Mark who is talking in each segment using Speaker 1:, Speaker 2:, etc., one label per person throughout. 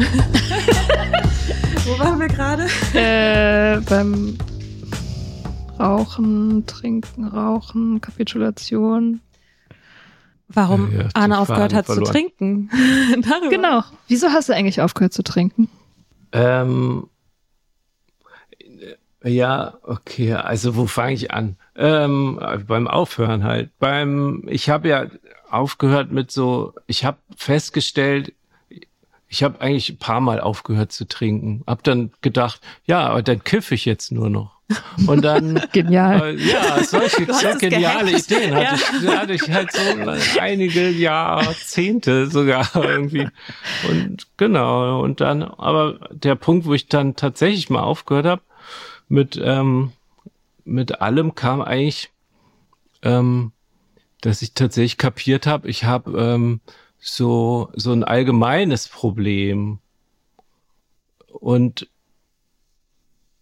Speaker 1: Wo waren wir gerade?
Speaker 2: Äh, beim Rauchen, Trinken, Rauchen, Kapitulation.
Speaker 1: Warum
Speaker 3: Ja, die
Speaker 1: Arne aufgehört hat
Speaker 3: verloren.
Speaker 1: zu trinken. Darüber.
Speaker 2: Genau. Wieso hast du eigentlich aufgehört zu trinken?
Speaker 3: Ähm, ja, okay, also wo fange ich an? Ähm, beim Aufhören halt. Beim, ich habe ja aufgehört mit so, ich habe festgestellt, ich habe eigentlich ein paar Mal aufgehört zu trinken. Hab dann gedacht, ja, aber dann kiffe ich jetzt nur noch. Und dann
Speaker 2: Genial.
Speaker 3: äh, ja, solche so geniale
Speaker 1: gehackt.
Speaker 3: Ideen hatte,
Speaker 1: Ja.
Speaker 3: ich, hatte ich halt so einige Jahrzehnte sogar irgendwie. Und genau, und dann, aber der Punkt, wo ich dann tatsächlich mal aufgehört habe, mit, ähm, mit allem kam eigentlich, ähm, dass ich tatsächlich kapiert habe, ich habe ähm, so, so ein allgemeines Problem. Und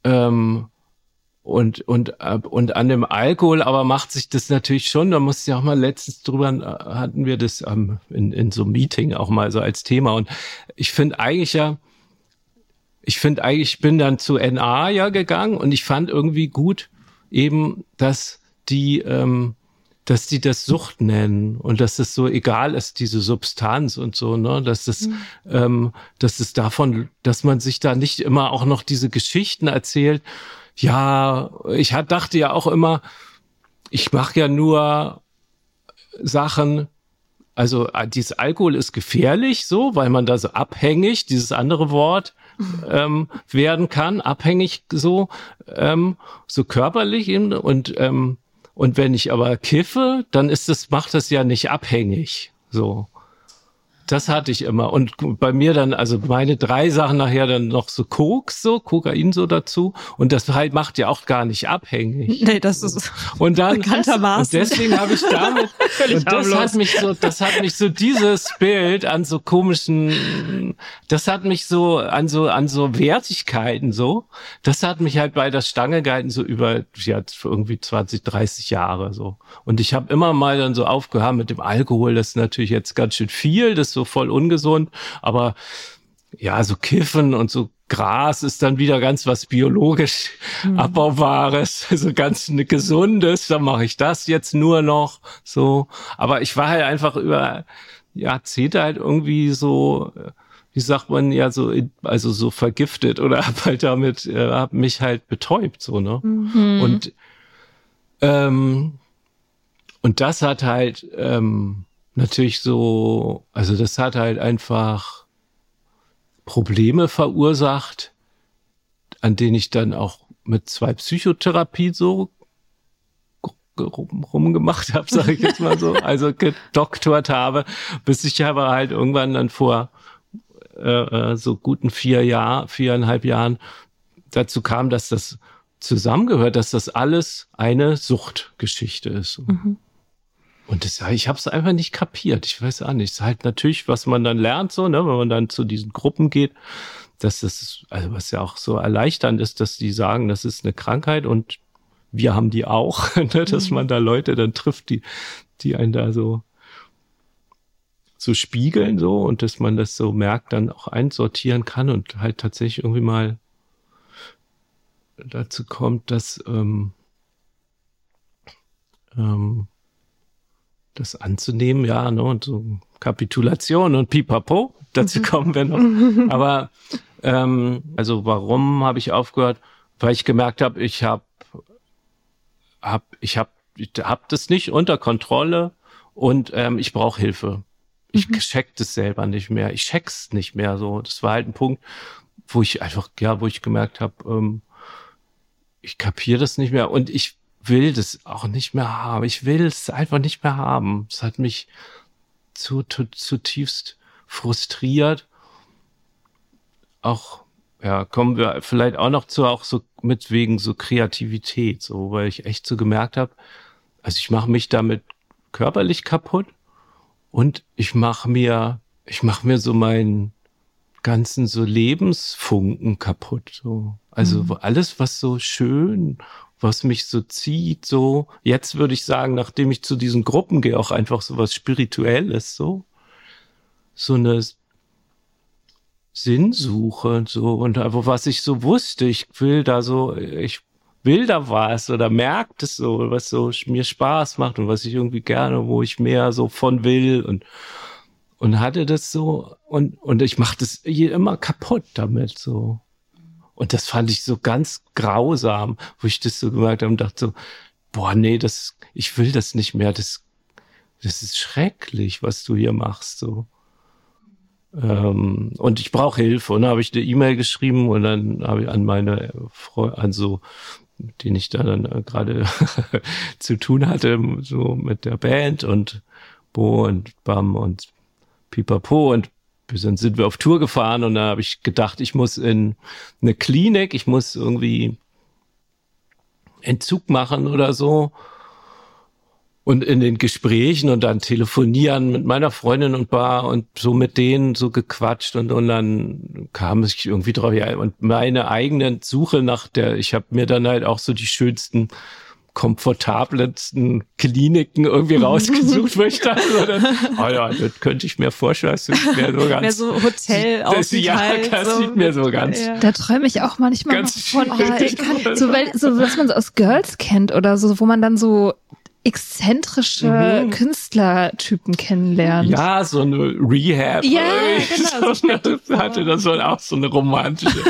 Speaker 3: ähm, und und und an dem Alkohol aber macht sich das natürlich schon da musste ich auch mal letztens drüber äh, hatten wir das ähm, in in so einem Meeting auch mal so als Thema und ich finde eigentlich ja ich finde eigentlich ich bin dann zu NA ja gegangen und ich fand irgendwie gut eben dass die ähm, dass die das Sucht nennen und dass es so egal ist, diese Substanz und so, ne, dass es, ähm, dass es davon, dass man sich da nicht immer auch noch diese Geschichten erzählt. Ja, ich hat, dachte ja auch immer, ich mache ja nur Sachen, also äh, dieses Alkohol ist gefährlich, so, weil man da so abhängig, dieses andere Wort, ähm, werden kann, abhängig so, ähm, so körperlich eben und ähm, und wenn ich aber kiffe, dann ist es, macht das ja nicht abhängig. So. Das hatte ich immer. Und bei mir dann, also meine drei Sachen nachher dann noch so Koks, so, Kokain so dazu. Und das halt macht ja auch gar nicht abhängig.
Speaker 1: Nee, das ist
Speaker 3: Und dann,
Speaker 1: Bekanntermaßen.
Speaker 3: und deswegen habe ich damit, und das hat mich so, das hat mich so dieses Bild an so komischen, das hat mich so an so, an so Wertigkeiten so, das hat mich halt bei der Stange gehalten, so über, ja, irgendwie 20, 30 Jahre so. Und ich habe immer mal dann so aufgehört mit dem Alkohol, das ist natürlich jetzt ganz schön viel, das so voll ungesund, aber ja, so Kiffen und so Gras ist dann wieder ganz was biologisch abbaubares, so ganz ne gesundes, dann mache ich das jetzt nur noch so. Aber ich war halt einfach über Jahrzehnte halt irgendwie so, äh, wie sagt man ja so, also so vergiftet oder hab halt damit, äh, hab mich halt betäubt so ne. Und ähm, und das hat halt ähm, natürlich so, also das hat halt einfach Probleme verursacht, an denen ich dann auch mit zwei Psychotherapie so rum, rumgemacht habe, sage ich jetzt mal so, also gedoktort habe, bis ich aber halt irgendwann dann vor äh, so guten vier Jahr, viereinhalb Jahren dazu kam, dass das zusammengehört, dass das alles eine Suchtgeschichte ist. Mhm. Und das, ich habe es einfach nicht kapiert. Ich weiß auch nicht. Es ist halt natürlich, was man dann lernt, so, ne, wenn man dann zu diesen Gruppen geht, dass das, also was ja auch so erleichternd ist, dass die sagen, das ist eine Krankheit und wir haben die auch, ne, dass mhm. man da Leute dann trifft, die, die einen da so so spiegeln so und dass man das so merkt, dann auch einsortieren kann und halt tatsächlich irgendwie mal dazu kommt, dass ähm, ähm, das anzunehmen, ja, ne, und so Kapitulation und Pipapo, dazu mhm. kommen wir noch. Aber ähm, also warum habe ich aufgehört? Weil ich gemerkt habe, ich habe hab, ich habe ich hab das nicht unter Kontrolle und ähm, ich brauche Hilfe. Ich mhm. check das selber nicht mehr. Ich check's nicht mehr so. Das war halt ein Punkt, wo ich einfach, ja, wo ich gemerkt habe, ähm, ich kapiere das nicht mehr und ich will das auch nicht mehr haben. Ich will es einfach nicht mehr haben. Es hat mich zu, zu, zutiefst frustriert. Auch, ja, kommen wir vielleicht auch noch zu, auch so mit wegen so Kreativität, so, weil ich echt so gemerkt habe, also ich mache mich damit körperlich kaputt und ich mache mir, ich mache mir so meinen ganzen so Lebensfunken kaputt. So. Also mhm. alles, was so schön, was mich so zieht, so, jetzt würde ich sagen, nachdem ich zu diesen Gruppen gehe, auch einfach so was Spirituelles, so. So eine Sinnsuche, so, und aber was ich so wusste, ich will da so, ich will da was oder merkt es so, was so mir Spaß macht und was ich irgendwie gerne, wo ich mehr so von will und und hatte das so und und ich mache das hier immer kaputt damit so und das fand ich so ganz grausam, wo ich das so gemerkt habe und dachte so boah nee das ich will das nicht mehr. Das das ist schrecklich was du hier machst so. Ähm, und ich brauche Hilfe. Und dann habe ich eine E-Mail geschrieben und dann habe ich an meine Freunde an so mit denen ich da dann äh, gerade zu tun hatte, so mit der Band und Bo und Bam und Pipapo und wir sind, wir auf Tour gefahren und da habe ich gedacht, ich muss in eine Klinik, ich muss irgendwie Entzug machen oder so. Und in den Gesprächen und dann telefonieren mit meiner Freundin und Bar und so mit denen so gequatscht und, und dann kam ich irgendwie drauf ja und meine eigene Suche nach der ich habe mir dann halt auch so die schönsten komfortabelsten Kliniken irgendwie rausgesucht, wo ich dachte, dann, oh ja, das könnte ich mir vorstellen. Das
Speaker 4: wäre so ganz. Mehr so Hotel das,
Speaker 3: Ja, das so. sieht mir so ganz. Ja.
Speaker 5: Da träume ich auch manchmal von, oh, kann, so, weil, so, was man so aus Girls kennt oder so, wo man dann so exzentrische mhm. Künstlertypen kennenlernt.
Speaker 3: Ja, so eine Rehab.
Speaker 5: Ja, genau.
Speaker 3: So hatte das so auch so eine romantische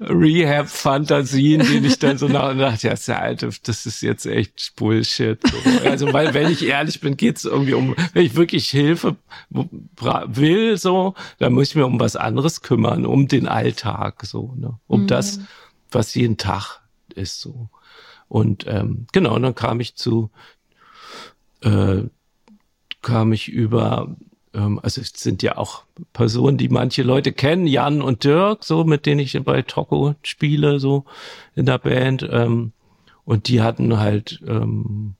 Speaker 3: Rehab-Fantasien, die ich dann so nach und dachte, ja, Alter, das ist jetzt echt Bullshit. So. Also, weil, wenn ich ehrlich bin, geht's irgendwie um, wenn ich wirklich Hilfe will, so, dann muss ich mir um was anderes kümmern, um den Alltag, so, ne? um mhm. das, was jeden Tag ist, so. Und ähm, genau, und dann kam ich zu äh, kam ich über, ähm, also es sind ja auch Personen, die manche Leute kennen, Jan und Dirk, so mit denen ich bei Toko spiele, so in der Band. Ähm, und die hatten halt ähm,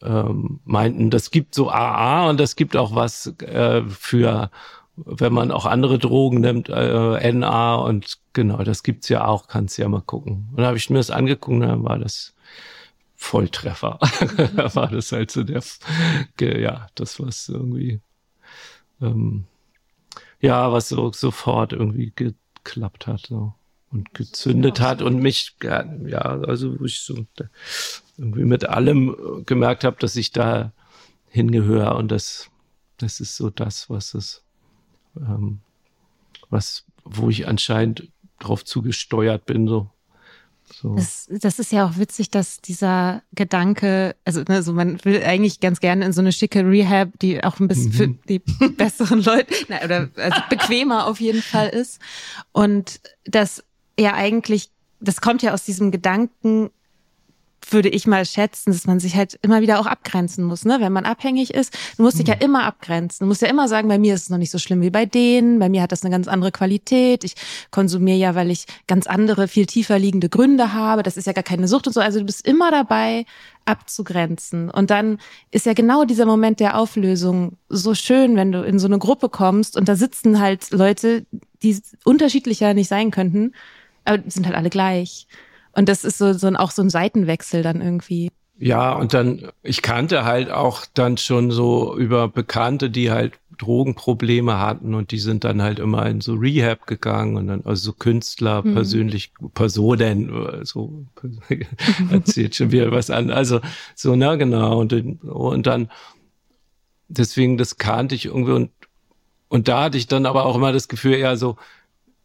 Speaker 3: ähm, meinten, das gibt so AA und das gibt auch was äh, für, wenn man auch andere Drogen nimmt, äh, NA und genau, das gibt's ja auch, kannst ja mal gucken. Und da habe ich mir das angeguckt, dann war das Volltreffer. war das halt so der, ja, das was irgendwie, ähm, ja, was so sofort irgendwie geklappt hat so, und gezündet hat und mich, ja, also wo ich so irgendwie mit allem gemerkt habe, dass ich da hingehöre und das, das ist so das, was es, ähm, was, wo ich anscheinend drauf zugesteuert bin, so
Speaker 4: so. Das, das ist ja auch witzig, dass dieser Gedanke, also, also man will eigentlich ganz gerne in so eine schicke Rehab, die auch ein bisschen mhm. für die besseren Leute, na, oder also bequemer auf jeden Fall ist. Und das ja eigentlich, das kommt ja aus diesem Gedanken, würde ich mal schätzen, dass man sich halt immer wieder auch abgrenzen muss, ne? Wenn man abhängig ist, du musst dich ja mhm. immer abgrenzen. Du musst ja immer sagen, bei mir ist es noch nicht so schlimm wie bei denen, bei mir hat das eine ganz andere Qualität. Ich konsumiere ja, weil ich ganz andere, viel tiefer liegende Gründe habe. Das ist ja gar keine Sucht und so. Also du bist immer dabei, abzugrenzen. Und dann ist ja genau dieser Moment der Auflösung so schön, wenn du in so eine Gruppe kommst und da sitzen halt Leute, die unterschiedlicher nicht sein könnten, aber die sind halt alle gleich. Und das ist so, so ein, auch so ein Seitenwechsel dann irgendwie.
Speaker 3: Ja, und dann, ich kannte halt auch dann schon so über Bekannte, die halt Drogenprobleme hatten und die sind dann halt immer in so Rehab gegangen und dann, also so Künstler, mhm. persönlich, Personen, so erzählt schon wieder was an. Also so, na genau. Und, und dann, deswegen, das kannte ich irgendwie und, und da hatte ich dann aber auch immer das Gefühl, eher so,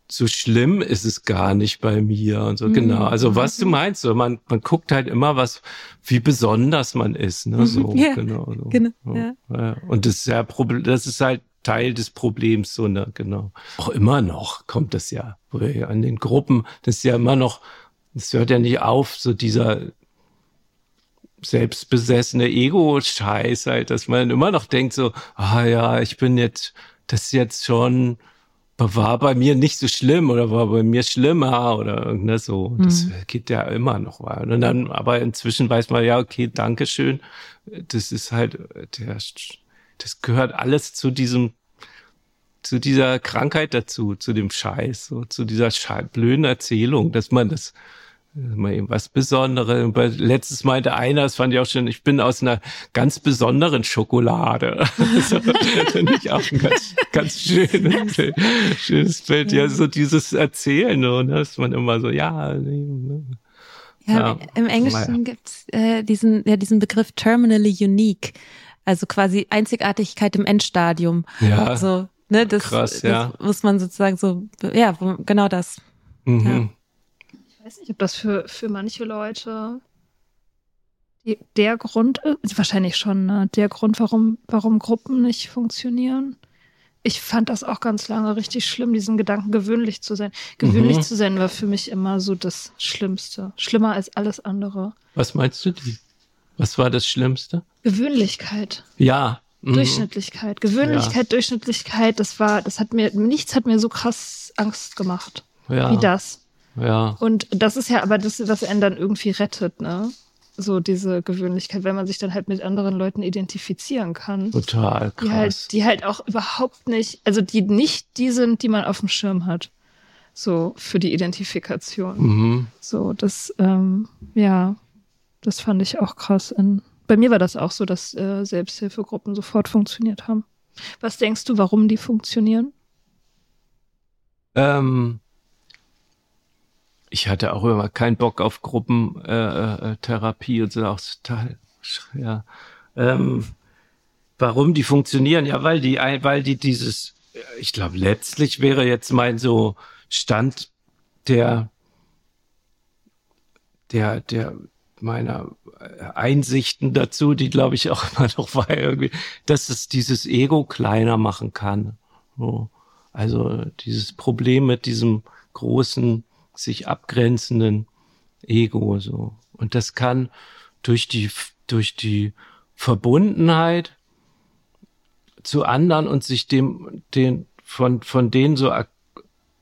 Speaker 3: so schlimm ist es gar nicht bei mir und so, mhm. genau. Also was du meinst, so, man, man guckt halt immer was, wie besonders man ist, ne, so, ja, genau. So. genau ja. ja. Und das ist ja Problem, das ist halt Teil des Problems, so, ne, genau. Auch immer noch kommt das ja, an den Gruppen, das ist ja immer noch, das hört ja nicht auf, so dieser selbstbesessene Ego-Scheiß halt, dass man immer noch denkt so, ah ja, ich bin jetzt, das ist jetzt schon, war bei mir nicht so schlimm oder war bei mir schlimmer oder irgendwas so. Das mhm. geht ja immer noch weiter. Und dann, aber inzwischen weiß man ja, okay, Dankeschön. Das ist halt, der, das gehört alles zu diesem, zu dieser Krankheit dazu, zu dem Scheiß, so, zu dieser blöden Erzählung, dass man das, mal eben was Besonderes. Letztes meinte einer, das fand ich auch schon, ich bin aus einer ganz besonderen Schokolade. Also, finde ich auch ein ganz, ganz schönes, schönes Bild. Ja, so dieses Erzählen, ne, dass man immer so, ja. Ne.
Speaker 4: Ja, ja. im Englischen gibt's äh, diesen, ja, diesen Begriff terminally unique. Also quasi Einzigartigkeit im Endstadium.
Speaker 3: Ja. Also,
Speaker 4: ne, das, Krass, ja. das muss man sozusagen so, ja, genau das.
Speaker 3: Mhm. Ja
Speaker 5: weiß nicht, ob das für, für manche Leute die, der Grund ist, wahrscheinlich schon, ne? der Grund, warum, warum Gruppen nicht funktionieren. Ich fand das auch ganz lange richtig schlimm, diesen Gedanken gewöhnlich zu sein. Gewöhnlich mhm. zu sein war für mich immer so das Schlimmste. Schlimmer als alles andere.
Speaker 3: Was meinst du? Was war das Schlimmste?
Speaker 5: Gewöhnlichkeit.
Speaker 3: Ja.
Speaker 5: Mhm. Durchschnittlichkeit. Gewöhnlichkeit, ja. Durchschnittlichkeit, das war, das hat mir, nichts hat mir so krass Angst gemacht. Ja. Wie das.
Speaker 3: Ja.
Speaker 5: Und das ist ja aber das, was einen dann irgendwie rettet, ne? So diese Gewöhnlichkeit, wenn man sich dann halt mit anderen Leuten identifizieren kann.
Speaker 3: Total krass.
Speaker 5: Die halt, die halt auch überhaupt nicht, also die nicht die sind, die man auf dem Schirm hat. So für die Identifikation.
Speaker 3: Mhm.
Speaker 5: So, das, ähm, ja, das fand ich auch krass. In, bei mir war das auch so, dass äh, Selbsthilfegruppen sofort funktioniert haben. Was denkst du, warum die funktionieren?
Speaker 3: Ähm, ich hatte auch immer keinen Bock auf Gruppentherapie äh, äh, und so auch total, ja. Ähm, warum die funktionieren? Ja, weil die, weil die dieses, ich glaube, letztlich wäre jetzt mein so Stand der, der, der, meiner Einsichten dazu, die glaube ich auch immer noch war irgendwie, dass es dieses Ego kleiner machen kann. So. Also dieses Problem mit diesem großen sich abgrenzenden Ego so. Und das kann durch die, durch die Verbundenheit zu anderen und sich dem, den, von, von denen so,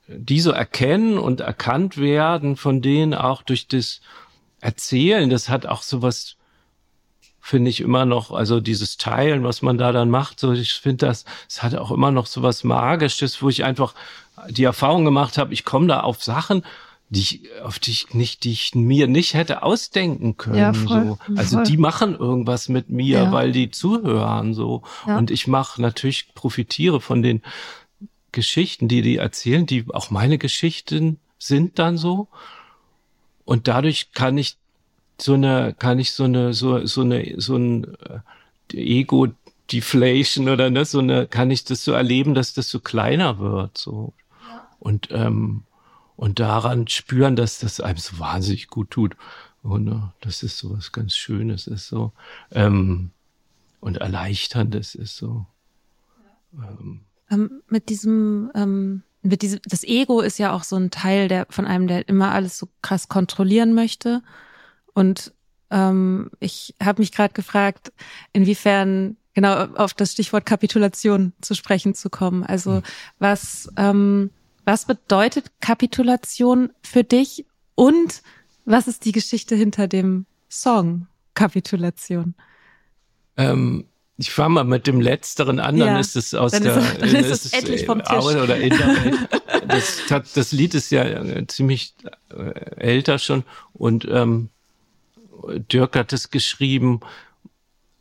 Speaker 3: die so erkennen und erkannt werden, von denen auch durch das Erzählen, das hat auch sowas, finde ich immer noch, also dieses Teilen, was man da dann macht, so ich finde das, es hat auch immer noch sowas Magisches, wo ich einfach die Erfahrung gemacht habe, ich komme da auf Sachen, die ich, auf die ich nicht, die ich mir nicht hätte ausdenken können. Ja, voll, so. Also voll. die machen irgendwas mit mir, ja. weil die zuhören so. Ja. Und ich mache natürlich profitiere von den Geschichten, die die erzählen, die auch meine Geschichten sind dann so. Und dadurch kann ich so eine, kann ich so eine, so, so eine, so ein äh, Ego Deflation oder ne, so eine, kann ich das so erleben, dass das so kleiner wird, so. Und, ähm, und daran spüren, dass das einem so wahnsinnig gut tut. Und uh, das ist so was ganz Schönes, ist so ähm, und erleichterndes ist so.
Speaker 4: Ähm, ähm, mit diesem, ähm, mit diesem, das Ego ist ja auch so ein Teil der von einem, der immer alles so krass kontrollieren möchte und ähm, ich habe mich gerade gefragt, inwiefern genau auf das Stichwort Kapitulation zu sprechen zu kommen. Also was ähm, was bedeutet Kapitulation für dich und was ist die Geschichte hinter dem Song Kapitulation?
Speaker 3: Ähm, ich fange mal mit dem letzteren an, dann
Speaker 4: Ja,
Speaker 3: ist es aus
Speaker 4: dann
Speaker 3: der
Speaker 4: ist dann ist es endlich vom
Speaker 3: äh,
Speaker 4: Tisch.
Speaker 3: Oder in der das, das Lied ist ja äh, ziemlich äh, älter schon und ähm, Dirk hat es geschrieben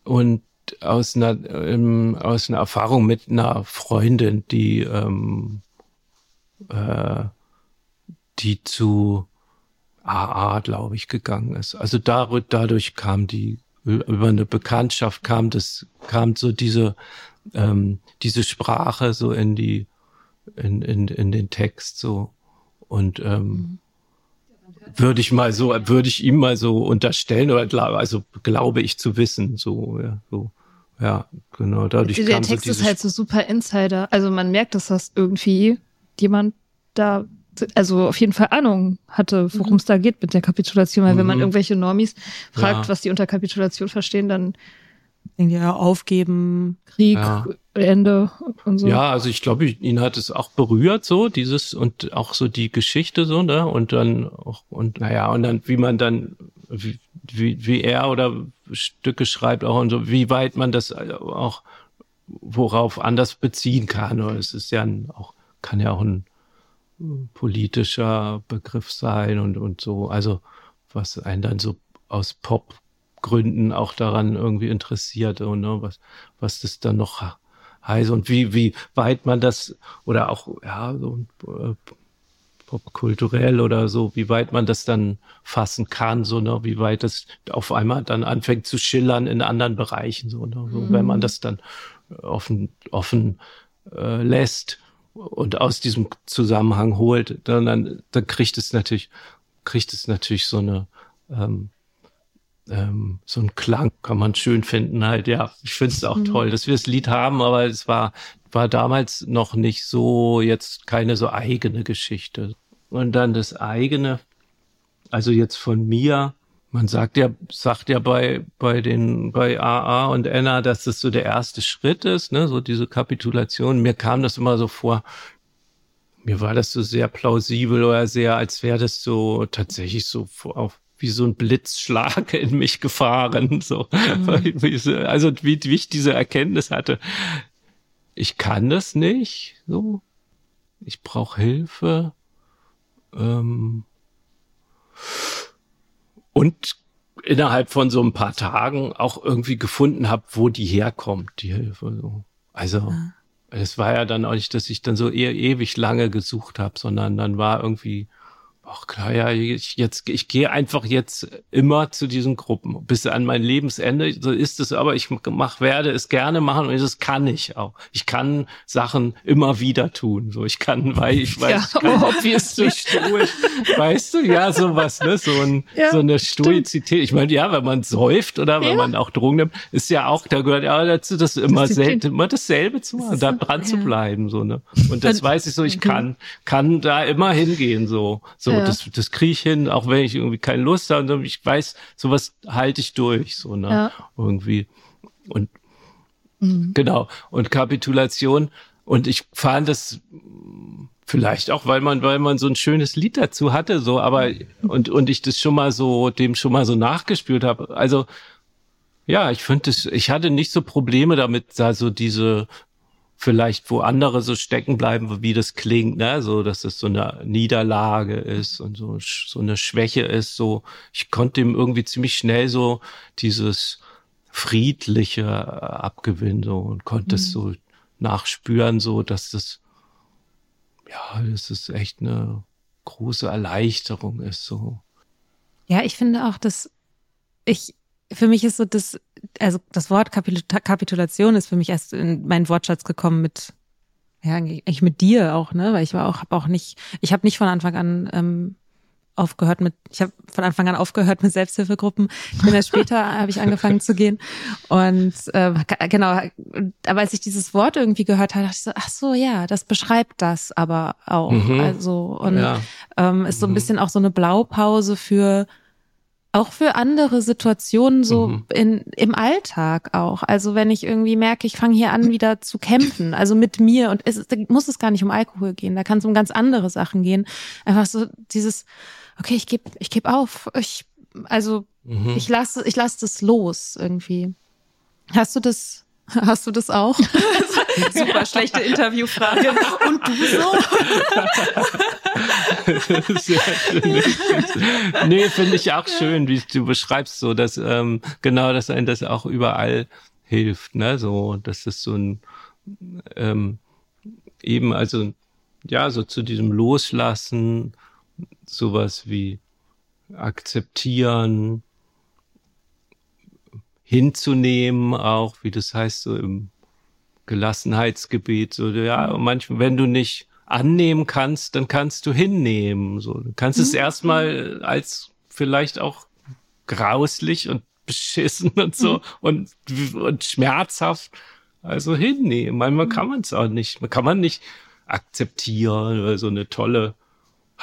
Speaker 3: und aus einer ähm, aus einer Erfahrung mit einer Freundin, die ähm, äh, die zu AA, glaube ich, gegangen ist. Also dadurch, dadurch kam die über eine Bekanntschaft kam das kam so diese ähm, diese Sprache so in die in in in den Text so und ähm, würde ich mal so würde ich ihm mal so unterstellen oder glaube also glaube ich zu wissen so ja so ja genau dadurch
Speaker 5: Der
Speaker 3: kam
Speaker 5: Text
Speaker 3: so
Speaker 5: ist halt so super Insider. Also man merkt, dass das irgendwie jemand da, also auf jeden Fall Ahnung hatte, worum es da geht mit der Kapitulation. Weil wenn man
Speaker 3: Mhm.
Speaker 5: irgendwelche Normis fragt,
Speaker 3: Ja.
Speaker 5: was die unter Kapitulation verstehen, dann
Speaker 4: Irgendwie ja, aufgeben.
Speaker 5: Krieg,
Speaker 3: Ja.
Speaker 5: Ende und so.
Speaker 3: Ja, also ich glaube, ihn hat es auch berührt, so dieses und auch so die Geschichte so, ne? Und dann auch, und naja, und dann, wie man dann, wie, wie, wie er oder Stücke schreibt auch und so, wie weit man das auch worauf anders beziehen kann. Oder es ist ja auch, kann ja auch ein politischer Begriff sein und, und so. Also, was einen dann so aus Popgründen auch daran irgendwie interessiert und ne, was, was das dann noch heißt und wie, wie weit man das oder auch, ja, so äh, popkulturell oder so, wie weit man das dann fassen kann, so, ne, wie weit das auf einmal dann anfängt zu schillern in anderen Bereichen, so, ne, so, wenn man das dann offen, offen äh, lässt und aus diesem Zusammenhang holt, dann, dann, dann kriegt es natürlich, kriegt es natürlich so eine, ähm, ähm, so ein Klang kann man schön finden halt, ja. Ich finde es auch toll, dass wir das Lied haben, aber es war, war damals noch nicht so, jetzt keine so eigene Geschichte. Und dann das eigene, also jetzt von mir, man sagt ja, sagt ja bei, bei den, bei AA und Enna, dass das so der erste Schritt ist, ne, so diese Kapitulation. Mir kam das immer so vor, mir war das so sehr plausibel oder sehr, als wäre das so tatsächlich so auf, wie so ein Blitzschlag in mich gefahren, so. Also, wie, wie ich diese Erkenntnis hatte. Ich kann das nicht, so. Ich brauche Hilfe. Ähm, und innerhalb von so ein paar Tagen auch irgendwie gefunden habe, wo die herkommt, die Hilfe. So. Also es war ja dann auch nicht, dass ich dann so eher ewig lange gesucht habe, sondern dann war irgendwie, ach klar, ja, ich jetzt, ich gehe einfach jetzt immer zu diesen Gruppen bis an mein Lebensende. So ist es, aber ich mach, werde es gerne machen und das kann ich auch. Ich kann Sachen immer wieder tun. So, ich kann, weil ich weiß,
Speaker 5: Ja,
Speaker 3: ich kann
Speaker 5: obviously.
Speaker 3: so stoisch, weißt du, ja, sowas, ne, so, ein,
Speaker 5: Ja,
Speaker 3: so eine Stoizität. Ich meine, ja, wenn man säuft oder wenn
Speaker 5: Ja.
Speaker 3: man auch Drogen nimmt, ist ja auch, da gehört ja dazu, das immer
Speaker 5: Disziplin.
Speaker 3: selten, immer dasselbe zu machen, da dran zu bleiben, so, ne. Und das weiß ich so, ich kann, kann da immer hingehen, so, so,
Speaker 5: Ja.
Speaker 3: das, das kriege ich hin, auch wenn ich irgendwie keine Lust habe, und ich weiß, sowas halte ich durch, so, ne,
Speaker 5: Ja.
Speaker 3: irgendwie. Und, genau. Und Kapitulation. Und ich fand das vielleicht auch, weil man, weil man so ein schönes Lied dazu hatte, so, aber, und, und ich das schon mal so, dem schon mal so nachgespürt habe. Also, ja, ich finde das, ich hatte nicht so Probleme damit, da so diese, vielleicht wo andere so stecken bleiben, wie das klingt, ne, so, dass es so eine Niederlage ist und so, so eine Schwäche ist, so, ich konnte dem irgendwie ziemlich schnell so dieses friedliche äh, abgewinnen, so, und konnte es so nachspüren, so, dass das, ja, dass es echt eine große Erleichterung ist, so.
Speaker 4: Ja, ich finde auch, dass ich, für mich ist so das, also das Wort Kapitul- Kapitulation ist für mich erst in meinen Wortschatz gekommen mit, ja, eigentlich mit dir auch, ne, weil ich war auch, habe auch nicht, ich habe nicht von Anfang an ähm, aufgehört mit, ich habe von Anfang an aufgehört mit Selbsthilfegruppen. Ich bin erst später, habe ich angefangen zu gehen und äh, genau, aber als ich dieses Wort irgendwie gehört habe, dachte ich so, ach so, ja, das beschreibt das aber auch,
Speaker 3: Mhm.
Speaker 4: also und
Speaker 3: Ja.
Speaker 4: ähm, ist so ein
Speaker 3: Mhm.
Speaker 4: bisschen auch so eine Blaupause für auch für andere Situationen so mhm. in, im Alltag auch. Also wenn ich irgendwie merke, ich fange hier an wieder zu kämpfen, also mit mir und es da muss es gar nicht um Alkohol gehen, da kann es um ganz andere Sachen gehen. Einfach so dieses, okay, ich gebe ich geb auf, ich also mhm. ich lasse ich lasse das los irgendwie. Hast du das Hast du das auch? Super schlechte Interviewfrage. Und du so?
Speaker 3: Sehr schön. Nee, finde ich auch schön, wie du beschreibst, so dass ähm, genau, dass ein das auch überall hilft, ne? So, dass das so ein ähm, eben, also ja, so zu diesem Loslassen, sowas wie akzeptieren, hinzunehmen, auch, wie das heißt, so im Gelassenheitsgebet, so, ja, manchmal, wenn du nicht annehmen kannst, dann kannst du hinnehmen, so, du kannst mhm. es erstmal als vielleicht auch grauslich und beschissen und so mhm. und, und schmerzhaft, also hinnehmen. Manchmal kann man es auch nicht, man kann man nicht akzeptieren oder so eine tolle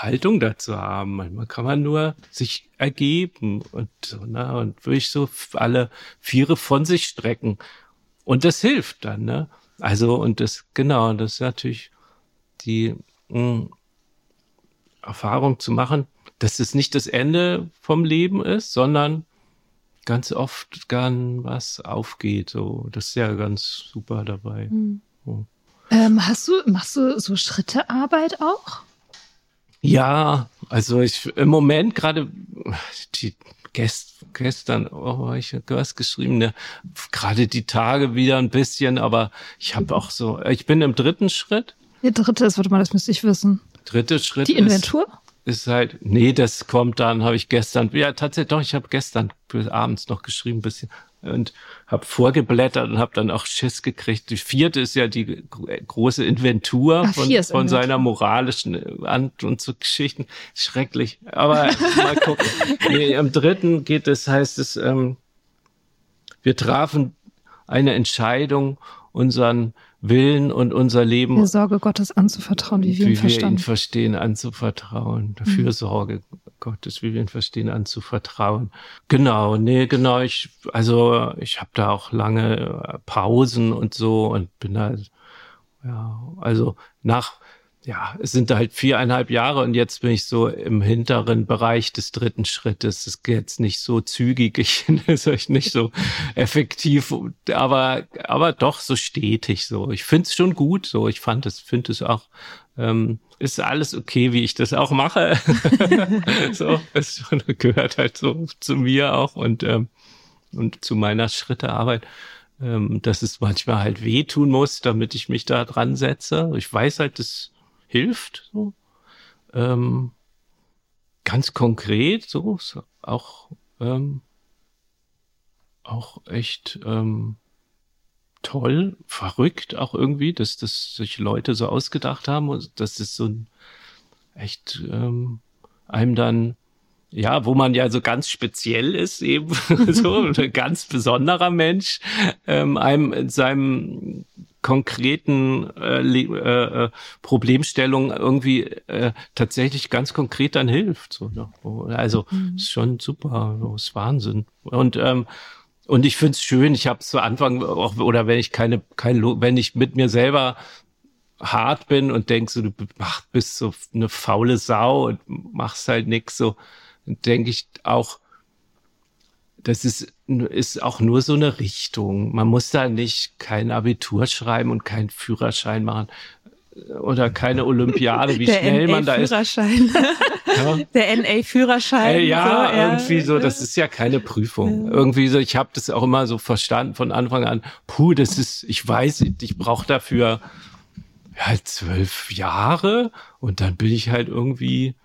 Speaker 3: Haltung dazu haben. Manchmal kann man nur sich ergeben und so, ne, und wirklich so alle Viere von sich strecken. Und das hilft dann, ne? Also, und das, genau, das ist natürlich die mh, hm, Erfahrung zu machen, dass es nicht das Ende vom Leben ist, sondern ganz oft gern was aufgeht. So, das ist ja ganz super dabei. Mhm.
Speaker 5: So. Ähm, hast du, machst du so Schrittearbeit auch?
Speaker 3: Ja, also ich im Moment gerade die gest, gestern oh, ich habe was geschrieben, ne, gerade die Tage wieder ein bisschen, aber ich habe auch so, ich bin im dritten Schritt.
Speaker 5: Der dritte ist, warte mal, das müsste ich wissen.
Speaker 3: Dritte Schritt.
Speaker 5: Die Inventur?
Speaker 3: Ist, ist halt, nee, das kommt dann, habe ich gestern, ja tatsächlich doch, ich habe gestern bis abends noch geschrieben, ein bisschen und habe vorgeblättert und habe dann auch Schiss gekriegt. Die vierte ist ja die große Inventur Ach, von, von Inventur. seiner moralischen Ant und so Geschichten. Schrecklich. Aber mal gucken. Nee, Im dritten geht es, heißt es, ähm, wir trafen eine Entscheidung, unseren Willen und unser Leben.
Speaker 5: Der Sorge Gottes anzuvertrauen, wie wir ihn verstehen. Wie wir ihn
Speaker 3: verstehen, anzuvertrauen. Der mhm. Fürsorge Gottes, wie wir ihn verstehen, anzuvertrauen. Genau, nee, genau. Ich, also ich habe da auch lange äh, Pausen und so und bin da, ja, also nach ja, es sind halt viereinhalb Jahre und jetzt bin ich so im hinteren Bereich des dritten Schrittes. Es geht jetzt nicht so zügig, ich ist euch nicht so effektiv, aber, aber doch so stetig so. Ich finde es schon gut so. Ich fand es, finde es auch, ähm, ist alles okay, wie ich das auch mache. so, es gehört halt so zu mir auch und, ähm, und zu meiner Schrittearbeit ähm, dass es manchmal halt wehtun muss, damit ich mich da dran setze. Ich weiß halt, dass hilft. So. Ähm, ganz konkret, so auch ähm, auch echt ähm, toll, verrückt auch irgendwie, dass das sich Leute so ausgedacht haben und dass das so ein echt ähm, einem dann ja, wo man ja so ganz speziell ist, eben so ein ganz besonderer Mensch, ähm, einem in seinem konkreten äh, äh, Problemstellungen irgendwie äh, tatsächlich ganz konkret dann hilft. So, ne? Also mhm. ist schon super, ist Wahnsinn. Und ähm, und ich find's schön. Ich habe zu Anfang auch oder wenn ich keine kein wenn ich mit mir selber hart bin und denk so du mach, bist so eine faule Sau und machst halt nix so, denke ich auch das ist, ist auch nur so eine Richtung. Man muss da nicht kein Abitur schreiben und keinen Führerschein machen oder keine Olympiade, wie Der schnell man da ist.
Speaker 4: Führerschein. Ja. Der NA-Führerschein.
Speaker 3: Äh, ja, so, ja, irgendwie so, das ist ja keine Prüfung. Ja. Irgendwie so, ich habe das auch immer so verstanden von Anfang an, puh, das ist, ich weiß, ich brauche dafür halt zwölf Jahre und dann bin ich halt irgendwie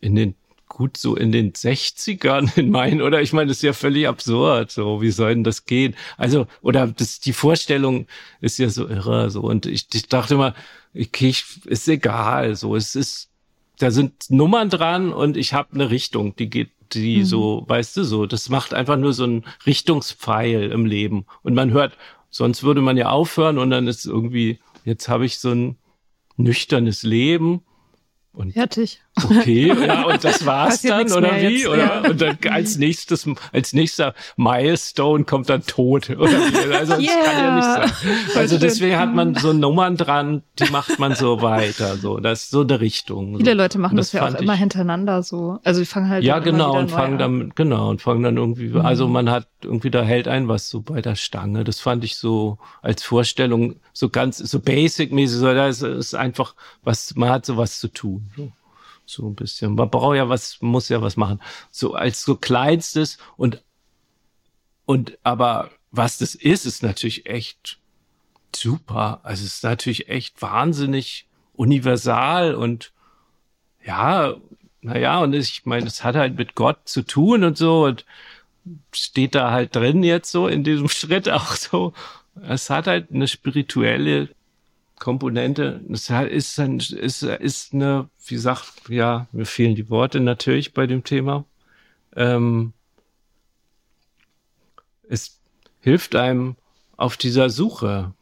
Speaker 3: in den gut so in den 60ern in meinen, oder? Ich meine, das ist ja völlig absurd, so, wie soll denn das gehen? Also, oder das, die Vorstellung ist ja so irre, so, und ich, ich dachte immer, okay, ich, ist egal, so, es ist, da sind Nummern dran und ich habe eine Richtung, die geht, die mhm. so, weißt du, so, das macht einfach nur so ein Richtungspfeil im Leben. Und man hört, sonst würde man ja aufhören und dann ist irgendwie, jetzt habe ich so ein nüchternes Leben Und
Speaker 5: Fertig.
Speaker 3: Okay, ja, und das war's dann, oder wie?
Speaker 5: jetzt,
Speaker 3: Oder
Speaker 5: ja.
Speaker 3: und dann als nächstes, als nächster Milestone kommt dann Tod. Oder wie? Also das
Speaker 5: Yeah.
Speaker 3: kann ja nicht sein. Also deswegen hat man so Nummern dran, die macht man so weiter. So, das ist so eine Richtung.
Speaker 5: Viele. Leute machen
Speaker 3: Und
Speaker 5: das, ja auch
Speaker 3: fand
Speaker 5: immer
Speaker 3: ich-
Speaker 5: hintereinander so. Also die fangen halt
Speaker 3: Ja, genau, und fangen
Speaker 5: an.
Speaker 3: dann, genau, und fangen dann irgendwie,
Speaker 5: Mhm.
Speaker 3: also man hat irgendwie, da hält ein was so bei der Stange. Das fand ich so als Vorstellung so ganz, so basic-mäßig, so, da ist, ist einfach was, man hat so was zu tun. So. So ein bisschen. Man braucht ja was, muss ja was machen. So als so kleinstes und, und, aber was das ist, ist natürlich echt super. Also es ist natürlich echt wahnsinnig universal und ja, naja, und ich meine, es hat halt mit Gott zu tun und so und steht da halt drin jetzt so in diesem Schritt auch so. Es hat halt eine spirituelle Komponente. Es ist, ein, ist, ist eine, wie gesagt, ja, mir fehlen die Worte natürlich bei dem Thema. Ähm, es hilft einem auf dieser Suche.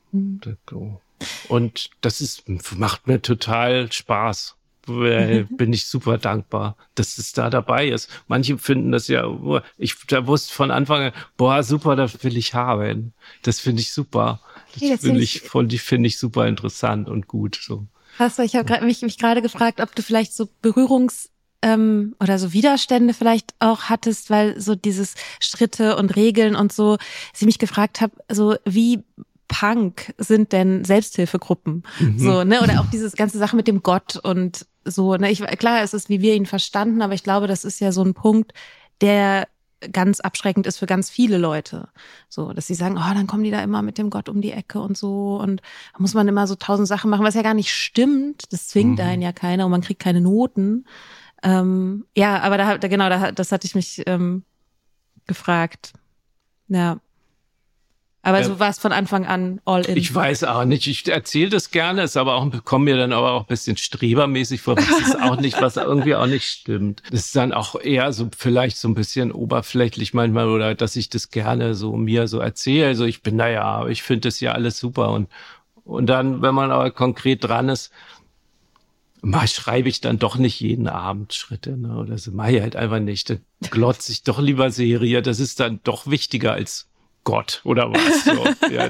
Speaker 3: Und das ist, macht mir total Spaß. Äh, Bin ich super dankbar, dass es da dabei ist. Manche finden das ja, oh, ich da wusste von Anfang an, boah, super, das will ich haben. Das finde ich super. Das
Speaker 4: Hey, das
Speaker 3: finde
Speaker 4: find
Speaker 3: ich, von die finde ich super interessant und gut. So.
Speaker 4: Krass, weil ich habe mich, mich gerade gefragt, ob du vielleicht so Berührungs- ähm, oder so Widerstände vielleicht auch hattest, weil so dieses Schritte und Regeln und so, ich mich gefragt habe, so wie Punk sind denn Selbsthilfegruppen? So, ne? Oder auch dieses ganze Sache mit dem Gott und so, ne? Ich, klar, es ist, wie wir ihn verstanden, aber ich glaube, das ist ja so ein Punkt, der ganz abschreckend ist für ganz viele Leute. So, dass sie sagen, oh, dann kommen die da immer mit dem Gott um die Ecke und so und da muss man immer so tausend Sachen machen, was ja gar nicht stimmt. Das zwingt
Speaker 3: Mhm.
Speaker 4: einen ja keiner und man kriegt keine Noten. Ähm, ja, aber da, da genau, da, das hatte ich mich ähm, gefragt. Ja. Aber
Speaker 3: Ja.
Speaker 4: du warst von Anfang an all in.
Speaker 3: Ich weiß auch nicht. Ich erzähle das gerne, ist aber auch, komme mir dann aber auch ein bisschen strebermäßig vor. Das ist auch nicht, was irgendwie auch nicht stimmt. Das ist dann auch eher so vielleicht so ein bisschen oberflächlich manchmal oder dass ich das gerne so mir so erzähle. Also ich bin, naja, ich finde das ja alles super und, und dann, wenn man aber konkret dran ist, mal schreibe ich dann doch nicht jeden Abend Schritte, ne? Oder so, ich halt einfach nicht. Dann glotze ich doch lieber Serie. Das ist dann doch wichtiger als Gott oder was. So. Ja.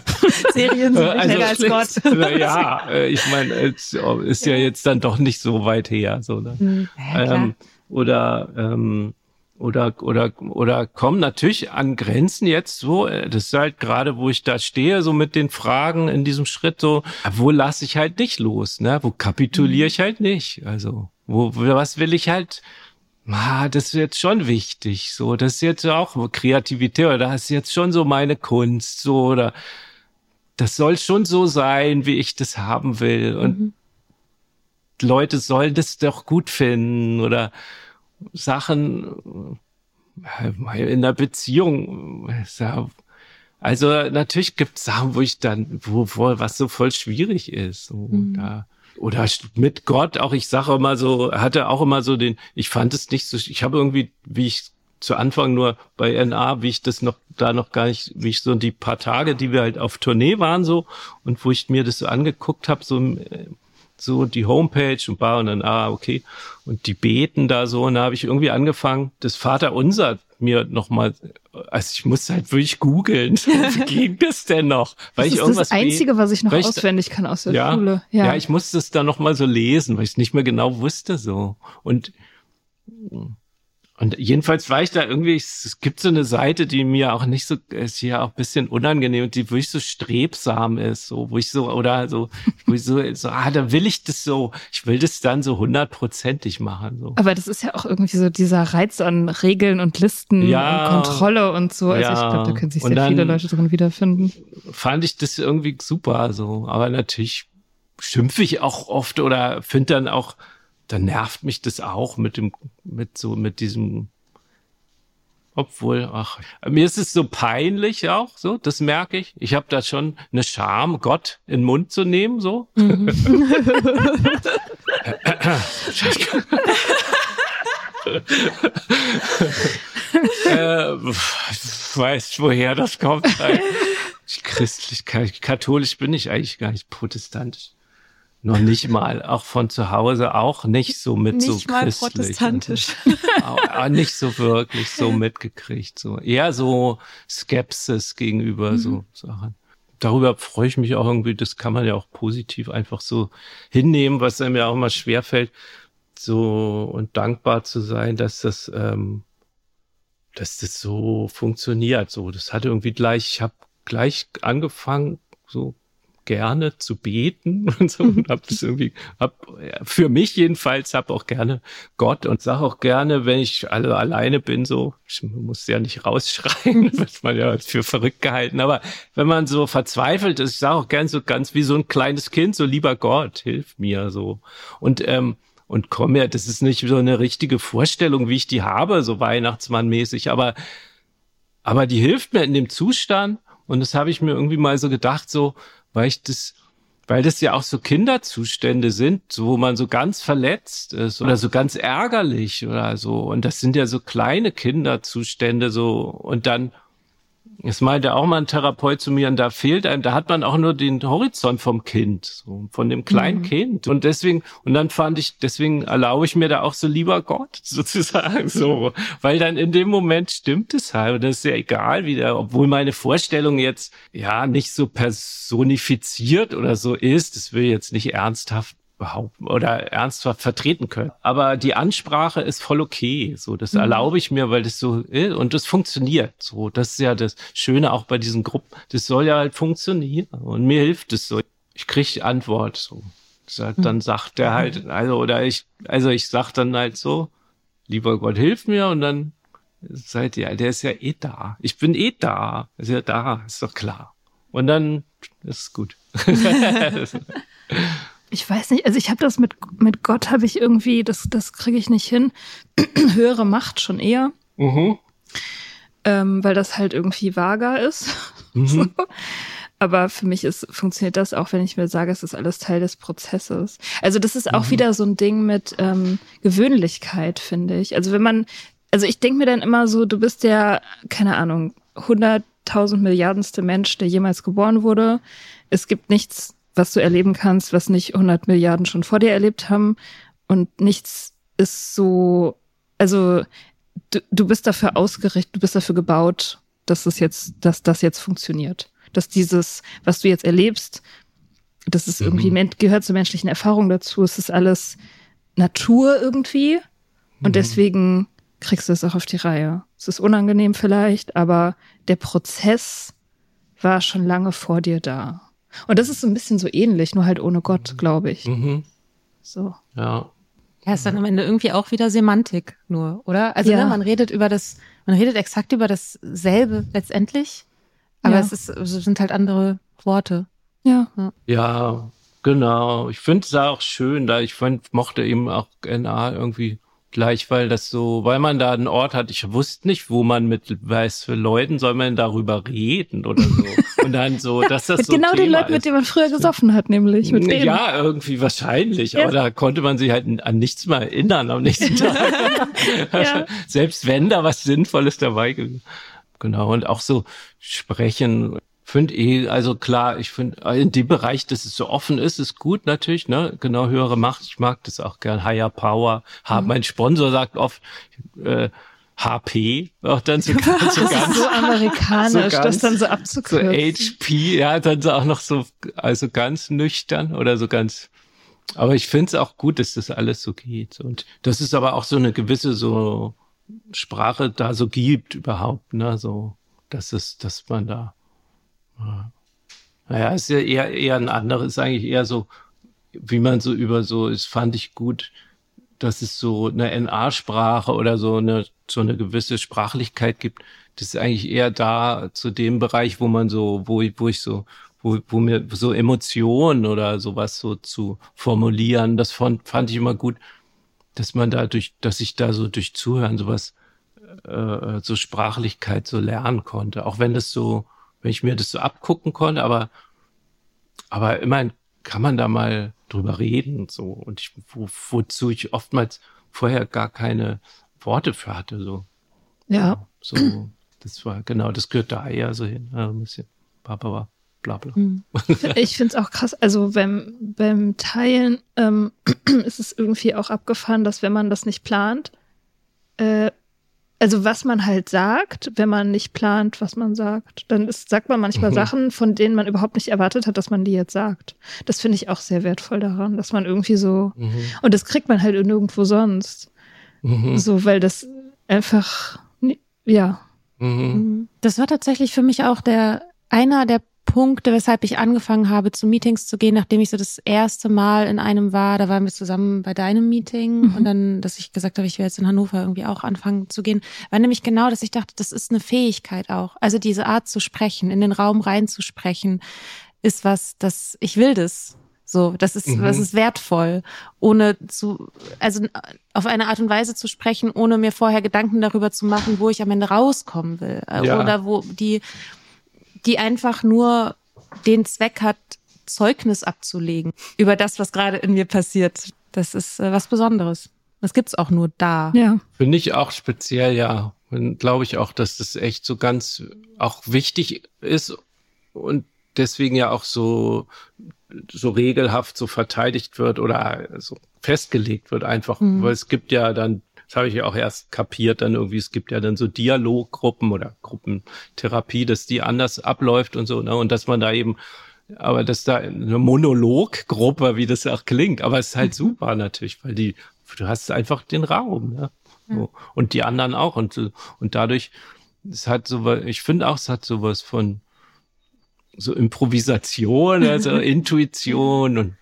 Speaker 4: Serien sind
Speaker 3: Äh,
Speaker 4: wichtiger als Gott.
Speaker 3: Na ja, äh, ich meine, es ist ja jetzt dann doch nicht so weit her, so ne?
Speaker 4: Hm, Ja,
Speaker 3: ähm, oder ähm, oder oder oder kommen natürlich an Grenzen jetzt so. äh, Das ist halt gerade, wo ich da stehe, so mit den Fragen in diesem Schritt so. Wo lasse ich halt nicht los, ne? Wo kapituliere ich halt nicht? Also wo- was will ich halt? Ah, das ist jetzt schon wichtig, so. Das ist jetzt auch Kreativität, oder das ist jetzt schon so meine Kunst, so, oder das soll schon so sein, wie ich das haben will. Und Leute sollen das doch gut finden oder Sachen äh, in der Beziehung. Also natürlich gibt es Sachen, wo ich dann, wo, wo was so voll schwierig ist. So, da, oder mit Gott, auch ich sage immer so, hatte auch immer so den, ich fand es nicht so, ich habe irgendwie, wie ich zu Anfang nur bei NA, wie ich das noch da noch gar nicht, wie ich so die paar Tage, die wir halt auf Tournee waren so und wo ich mir das so angeguckt habe, so äh, so die Homepage und bar und dann, ah, okay. Und die beten da so. Und da habe ich irgendwie angefangen, das Vaterunser mir nochmal, also ich musste halt wirklich googeln. Wie ging das denn noch? Weil
Speaker 5: Das
Speaker 3: ich
Speaker 5: ist
Speaker 3: irgendwas
Speaker 5: das Einzige, was ich noch
Speaker 3: ich-
Speaker 5: auswendig kann aus der
Speaker 3: ja,
Speaker 5: Schule.
Speaker 3: Ja.
Speaker 5: Ja,
Speaker 3: ich musste es dann nochmal so lesen, weil ich es nicht mehr genau wusste so. Und und jedenfalls war ich da irgendwie, es gibt so eine Seite, die mir auch nicht so, ist ja auch ein bisschen unangenehm und die wirklich so strebsam ist, so, wo ich so, oder so, wo ich so, so, ah, da will ich das so, ich will das dann so hundertprozentig machen, so.
Speaker 5: Aber das ist ja auch irgendwie so dieser Reiz an Regeln und Listen
Speaker 3: Ja.
Speaker 5: und Kontrolle und so. Also ich
Speaker 3: Ja.
Speaker 5: glaube, da können sich sehr viele Leute drin wiederfinden.
Speaker 3: fand ich das irgendwie super so. Aber natürlich schimpfe ich auch oft oder finde dann auch, dann nervt mich das auch mit dem, mit so, mit diesem, obwohl, ach, mir ist es so peinlich auch, so, das merke ich. Ich habe da schon eine Scham, Gott in den Mund zu nehmen, so. äh, ich weiß, woher das kommt. Ich christlich, katholisch bin ich eigentlich gar nicht protestantisch. Noch nicht mal, auch von zu Hause auch nicht so mit
Speaker 4: nicht
Speaker 3: so
Speaker 4: mal
Speaker 3: christlich.
Speaker 4: protestantisch.
Speaker 3: auch, auch nicht so wirklich so mitgekriegt. So eher so Skepsis gegenüber
Speaker 4: Mhm.
Speaker 3: so Sachen. Darüber freue ich mich auch irgendwie. Das kann man ja auch positiv einfach so hinnehmen, was einem ja auch immer schwerfällt, so und dankbar zu sein, dass das, ähm, dass das so funktioniert. So, das hatte irgendwie gleich. Ich habe gleich angefangen, so gerne zu beten und so. Und hab das irgendwie hab für mich jedenfalls hab auch gerne Gott und sag auch gerne, wenn ich alle alleine bin so, ich muss ja nicht rausschreien, wird man ja für verrückt gehalten, aber wenn man so verzweifelt ist, ich sage auch gern so ganz wie so ein kleines Kind, so lieber Gott, hilf mir so. Und ähm, und komm ja, das ist nicht so eine richtige Vorstellung, wie ich die habe, so Weihnachtsmannmäßig, aber aber die hilft mir in dem Zustand. Und das habe ich mir irgendwie mal so gedacht, so, weil ich das, weil das ja auch so Kinderzustände sind, so, wo man so ganz verletzt ist oder so ganz ärgerlich oder so. Und das sind ja so kleine Kinderzustände so. Und dann, es meinte auch mal ein Therapeut zu mir, und da fehlt einem, da hat man auch nur den Horizont vom Kind, so, von dem kleinen Kind. Und deswegen, und dann fand ich, deswegen erlaube ich mir da auch so lieber Gott, sozusagen, so. Weil dann in dem Moment stimmt es halt. Und das ist ja egal wieder, obwohl meine Vorstellung jetzt, ja, nicht so personifiziert oder so ist. Das will ich jetzt nicht ernsthaft behaupten oder ernsthaft vertreten können. Aber die Ansprache ist voll okay. So, das erlaube ich mir, weil das so ist und das funktioniert. So, das ist ja das Schöne auch bei diesen Gruppen. Das soll ja halt funktionieren und mir hilft es so. Ich kriege die Antwort so. Dann sagt er halt, also oder ich, also ich sag dann halt so, lieber Gott, hilf mir und dann seid ihr, der ist ja eh da. Ich bin eh da. Ist ja da, ist doch klar. Und dann ist es gut.
Speaker 5: Ich weiß nicht, also ich habe das mit, mit Gott habe ich irgendwie, das, das kriege ich nicht hin. Höhere Macht schon eher,
Speaker 3: mhm.
Speaker 5: ähm, weil das halt irgendwie vager ist.
Speaker 3: Mhm.
Speaker 5: So. Aber für mich ist, funktioniert das auch, wenn ich mir sage, es ist alles Teil des Prozesses. Also das ist auch wieder so ein Ding mit ähm, Gewöhnlichkeit, finde ich. Also wenn man, also ich denke mir dann immer so, du bist der, keine Ahnung, hunderttausend Milliardenste Mensch, der jemals geboren wurde. Es gibt nichts, was du erleben kannst, was nicht 100 Milliarden schon vor dir erlebt haben. Und nichts ist so, also du, du bist dafür ausgerichtet, du bist dafür gebaut, dass es jetzt, dass das jetzt funktioniert. Dass dieses, was du jetzt erlebst, das ist irgendwie, men- gehört zur menschlichen Erfahrung dazu. Es ist alles Natur irgendwie. Und deswegen kriegst du es auch auf die Reihe. Es ist unangenehm vielleicht, aber der Prozess war schon lange vor dir da. Und das ist so ein bisschen so ähnlich, nur halt ohne Gott, glaube ich.
Speaker 3: Mhm.
Speaker 5: So.
Speaker 3: Ja.
Speaker 4: Ja, ist dann am Ende irgendwie auch wieder Semantik nur, oder? Also
Speaker 5: Ja.
Speaker 4: ne, man redet über das, man redet exakt über dasselbe letztendlich, aber
Speaker 5: Ja.
Speaker 4: es ist, es sind halt andere Worte.
Speaker 5: Ja.
Speaker 3: Ja, genau. Ich finde es auch schön, da ich find, mochte eben auch NA irgendwie gleich, weil das so, weil man da einen Ort hat, ich wusste nicht, wo man mit weiß für Leuten soll man darüber reden oder so. Und dann so, dass das
Speaker 5: Mit
Speaker 3: so
Speaker 5: genau den Leuten,
Speaker 3: ist.
Speaker 5: mit denen man früher gesoffen hat, nämlich. Mit denen.
Speaker 3: Ja, irgendwie wahrscheinlich.
Speaker 5: Ja.
Speaker 3: Aber da konnte man sich halt an nichts mehr erinnern am nächsten Tag.
Speaker 5: Ja.
Speaker 3: Selbst wenn da was Sinnvolles dabei gewesen. Genau. Und auch so sprechen. Finde eh, also klar, ich finde, in dem Bereich, dass es so offen ist, ist gut natürlich, ne? Genau, höhere Macht. Ich mag das auch gern. Higher Power.
Speaker 5: Mhm.
Speaker 3: Mein Sponsor sagt oft, äh, HP, auch dann so, ganz- so ganz,
Speaker 5: so amerikanisch,
Speaker 3: so ganz-
Speaker 5: das dann so
Speaker 3: so
Speaker 5: abzukürzen.
Speaker 3: HP, ja, dann so auch noch so, also ganz nüchtern oder so ganz. Aber ich finde es auch gut, dass das alles so geht. Und das ist aber auch so eine gewisse so Sprache da so gibt überhaupt, ne, so, dass es, dass man da, ja. naja, ist ja eher, eher ein anderes, ist eigentlich eher so, wie man so über so, das fand ich gut, dass es so eine NA-Sprache oder so eine, so eine gewisse Sprachlichkeit gibt. Das ist eigentlich eher da zu dem Bereich, wo man so, wo ich, wo ich so, wo, wo mir so Emotionen oder sowas so zu formulieren, das fand, fand ich immer gut, dass man da durch, dass ich da so durch Zuhören sowas, äh, so Sprachlichkeit so lernen konnte. Auch wenn das so, wenn ich mir das so abgucken konnte, aber, aber immerhin kann man da mal drüber reden, so. Und ich, wo, wozu ich oftmals vorher gar keine Worte für hatte, so.
Speaker 5: Ja.
Speaker 3: So, das war, genau, das gehört da eher so hin, ja, ein bisschen. War bla bla.
Speaker 5: Mhm. Ich finde es auch krass, also beim, beim Teilen ähm, ist es irgendwie auch abgefahren, dass wenn man das nicht plant, äh, also was man halt sagt, wenn man nicht plant, was man sagt, dann ist, sagt man manchmal mhm. Sachen, von denen man überhaupt nicht erwartet hat, dass man die jetzt sagt. Das finde ich auch sehr wertvoll daran, dass man irgendwie so, mhm. und das kriegt man halt nirgendwo sonst. Mhm. So, weil das einfach, ja.
Speaker 4: Mhm. Das war tatsächlich für mich auch der, einer der Punkte, weshalb ich angefangen habe, zu Meetings zu gehen, nachdem ich so das erste Mal in einem war. Da waren wir zusammen bei deinem Meeting mhm. und dann, dass ich gesagt habe, ich will jetzt in Hannover irgendwie auch anfangen zu gehen, war nämlich genau, dass ich dachte, das ist eine Fähigkeit auch. Also diese Art zu sprechen, in den Raum reinzusprechen, ist was, das ich will das. So, das ist, mhm. das ist wertvoll, ohne zu, also auf eine Art und Weise zu sprechen, ohne mir vorher Gedanken darüber zu machen, wo ich am Ende rauskommen will. Äh, ja. Oder wo die, die einfach nur den Zweck hat, Zeugnis abzulegen über das, was gerade in mir passiert. Das ist äh, was Besonderes. Das gibt's auch nur da.
Speaker 3: Ja. Finde ich auch speziell, ja. Glaube ich auch, dass das echt so ganz auch wichtig ist und deswegen ja auch so so regelhaft so verteidigt wird oder so festgelegt wird einfach, mhm. weil es gibt ja dann das habe ich ja auch erst kapiert, dann irgendwie, es gibt ja dann so Dialoggruppen oder Gruppentherapie, dass die anders abläuft und so, ne? Und dass man da eben, aber dass da eine Monologgruppe, wie das auch klingt, aber es ist halt mhm. super natürlich, weil die, du hast einfach den Raum, ne? So. Und die anderen auch. Und, und dadurch, es hat so, ich finde auch, es hat sowas von so Improvisation, also Intuition und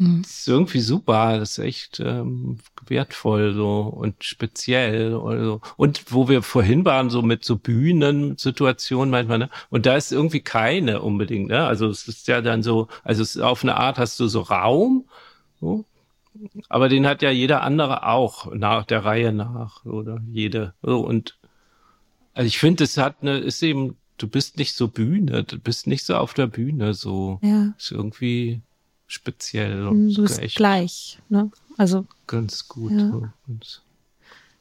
Speaker 3: Mhm. Das ist irgendwie super, das ist echt ähm, wertvoll so und speziell oder so. Und wo wir vorhin waren, so mit so Bühnensituationen manchmal, ne? Und da ist irgendwie keine unbedingt, ne? Also es ist ja dann so, also es, auf eine Art hast du so Raum, so, aber den hat ja jeder andere auch nach der Reihe nach oder jede. So, und also ich finde, es hat eine, ist eben, du bist nicht so Bühne, du bist nicht so auf der Bühne, so. Ja. Ist irgendwie speziell.
Speaker 4: Und du bist gleich, ne? Also.
Speaker 3: Ganz gut.
Speaker 4: Ja.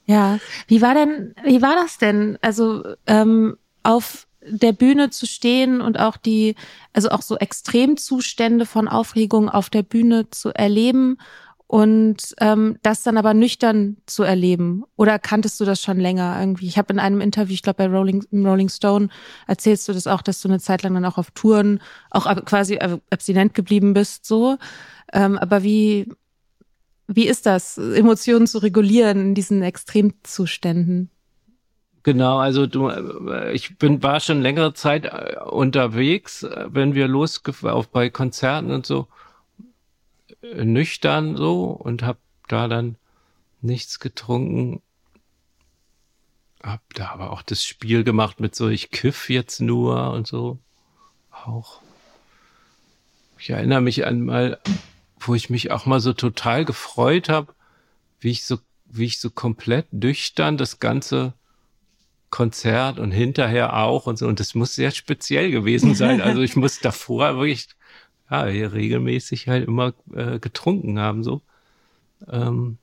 Speaker 4: ja. Wie war denn, wie war das denn? Also, ähm, auf der Bühne zu stehen und auch die, also auch so Extremzustände von Aufregung auf der Bühne zu erleben und ähm, das dann aber nüchtern zu erleben. Oder kanntest du das schon länger irgendwie? Ich habe in einem Interview, ich glaube bei Rolling, Rolling Stone, erzählst du das auch, dass du eine Zeit lang dann auch auf Touren auch quasi abstinent geblieben bist, so. Ähm, aber wie, wie ist das, Emotionen zu regulieren in diesen Extremzuständen?
Speaker 3: Genau, also du, ich bin war schon längere Zeit äh, unterwegs, äh, wenn wir los auf bei Konzerten und so nüchtern so und habe da dann nichts getrunken. Hab da aber auch das Spiel gemacht mit so, ich kiff jetzt nur und so. Auch. Ich erinnere mich an mal, wo ich mich auch mal so total gefreut habe, wie ich so, wie ich so komplett nüchtern das ganze Konzert und hinterher auch und so. Und das muss sehr speziell gewesen sein. Also ich muss davor wirklich ja, hier regelmäßig halt immer äh, getrunken haben, so. Ähm,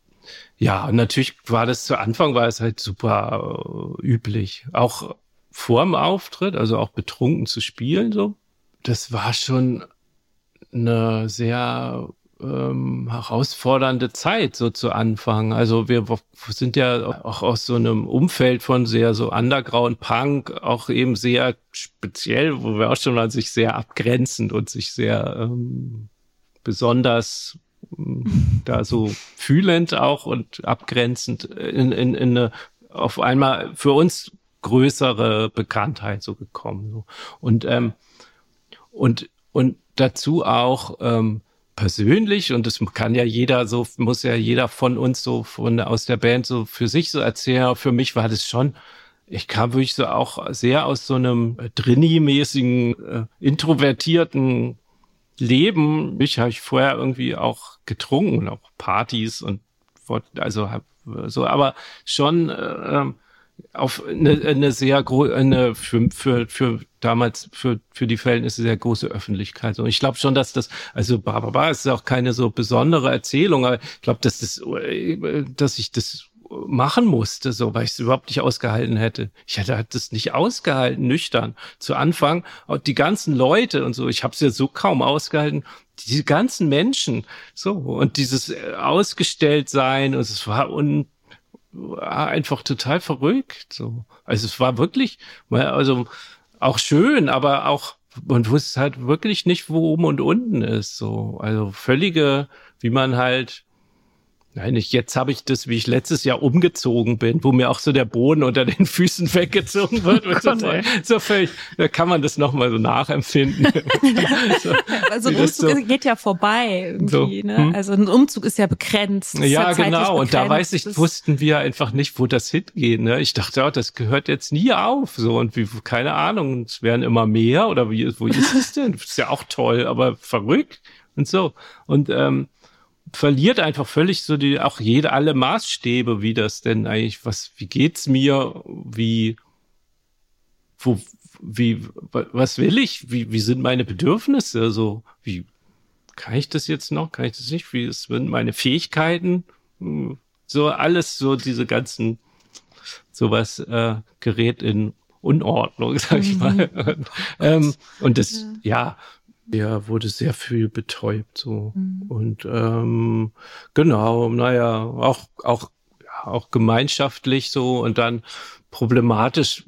Speaker 3: ja, natürlich war das zu Anfang war es halt super äh, üblich. Auch vor dem Auftritt, also auch betrunken zu spielen, so. Das war schon eine sehr ähm, herausfordernde Zeit so zu Anfang. Also wir sind ja auch aus so einem Umfeld von sehr so Underground Punk, auch eben sehr speziell, wo wir auch schon mal sich sehr abgrenzend und sich sehr ähm, besonders ähm, da so fühlend auch und abgrenzend in, in, in eine auf einmal für uns größere Bekanntheit so gekommen. So. Und ähm, und und dazu auch ähm, persönlich und das kann ja jeder so, muss ja jeder von uns so von aus der Band so für sich so erzählen. Für mich war das schon, ich kam wirklich so auch sehr aus so einem Drini-mäßigen, äh, introvertierten Leben. Ich habe ich vorher irgendwie auch getrunken auch Partys und also hab so, aber schon äh, auf eine, eine sehr große, für, für, für damals für, für die Verhältnisse sehr große Öffentlichkeit. Und ich glaube schon, dass das, also Barbara ist auch keine so besondere Erzählung, aber ich glaube, dass das, dass ich das machen musste, so, weil ich es überhaupt nicht ausgehalten hätte. Ich hätte das nicht ausgehalten, nüchtern. Zu Anfang, die ganzen Leute und so, ich habe es ja so kaum ausgehalten. Diese ganzen Menschen, so, und dieses äh, ausgestellt sein, und es war un, war einfach total verrückt, so. Also es war wirklich, also auch schön, aber auch, man wusste halt wirklich nicht, wo oben und unten ist, so. Also völlige, wie man halt, Nein, ich, jetzt habe ich das, wie ich letztes Jahr umgezogen bin, wo mir auch so der Boden unter den Füßen weggezogen wird. Oh so, so völlig, da kann man das nochmal so nachempfinden.
Speaker 4: so, also ein Umzug so, geht ja vorbei irgendwie. So, ne? Hm? Also ein Umzug ist ja begrenzt.
Speaker 3: Ja, ja genau. Und da weiß ich, wussten wir einfach nicht, wo das hingeht. Ne? Ich dachte, oh, das gehört jetzt nie auf. So und wie, keine Ahnung, es werden immer mehr oder wie, wo ist es denn? Das ist ja auch toll, aber verrückt und so. Und ähm, verliert einfach völlig so die, auch jede, alle Maßstäbe, wie das denn eigentlich, was, wie geht's mir, wie, wo, wie, was will ich, wie, wie sind meine Bedürfnisse, also, wie, kann ich das jetzt noch, kann ich das nicht, wie sind meine Fähigkeiten, hm, so alles, so diese ganzen, sowas, äh, gerät in Unordnung, sag ich mal. Mhm. ähm, und das, ja. ja er wurde sehr viel betäubt so. Mhm. und ähm, genau naja auch auch ja, auch gemeinschaftlich so. Und dann problematisch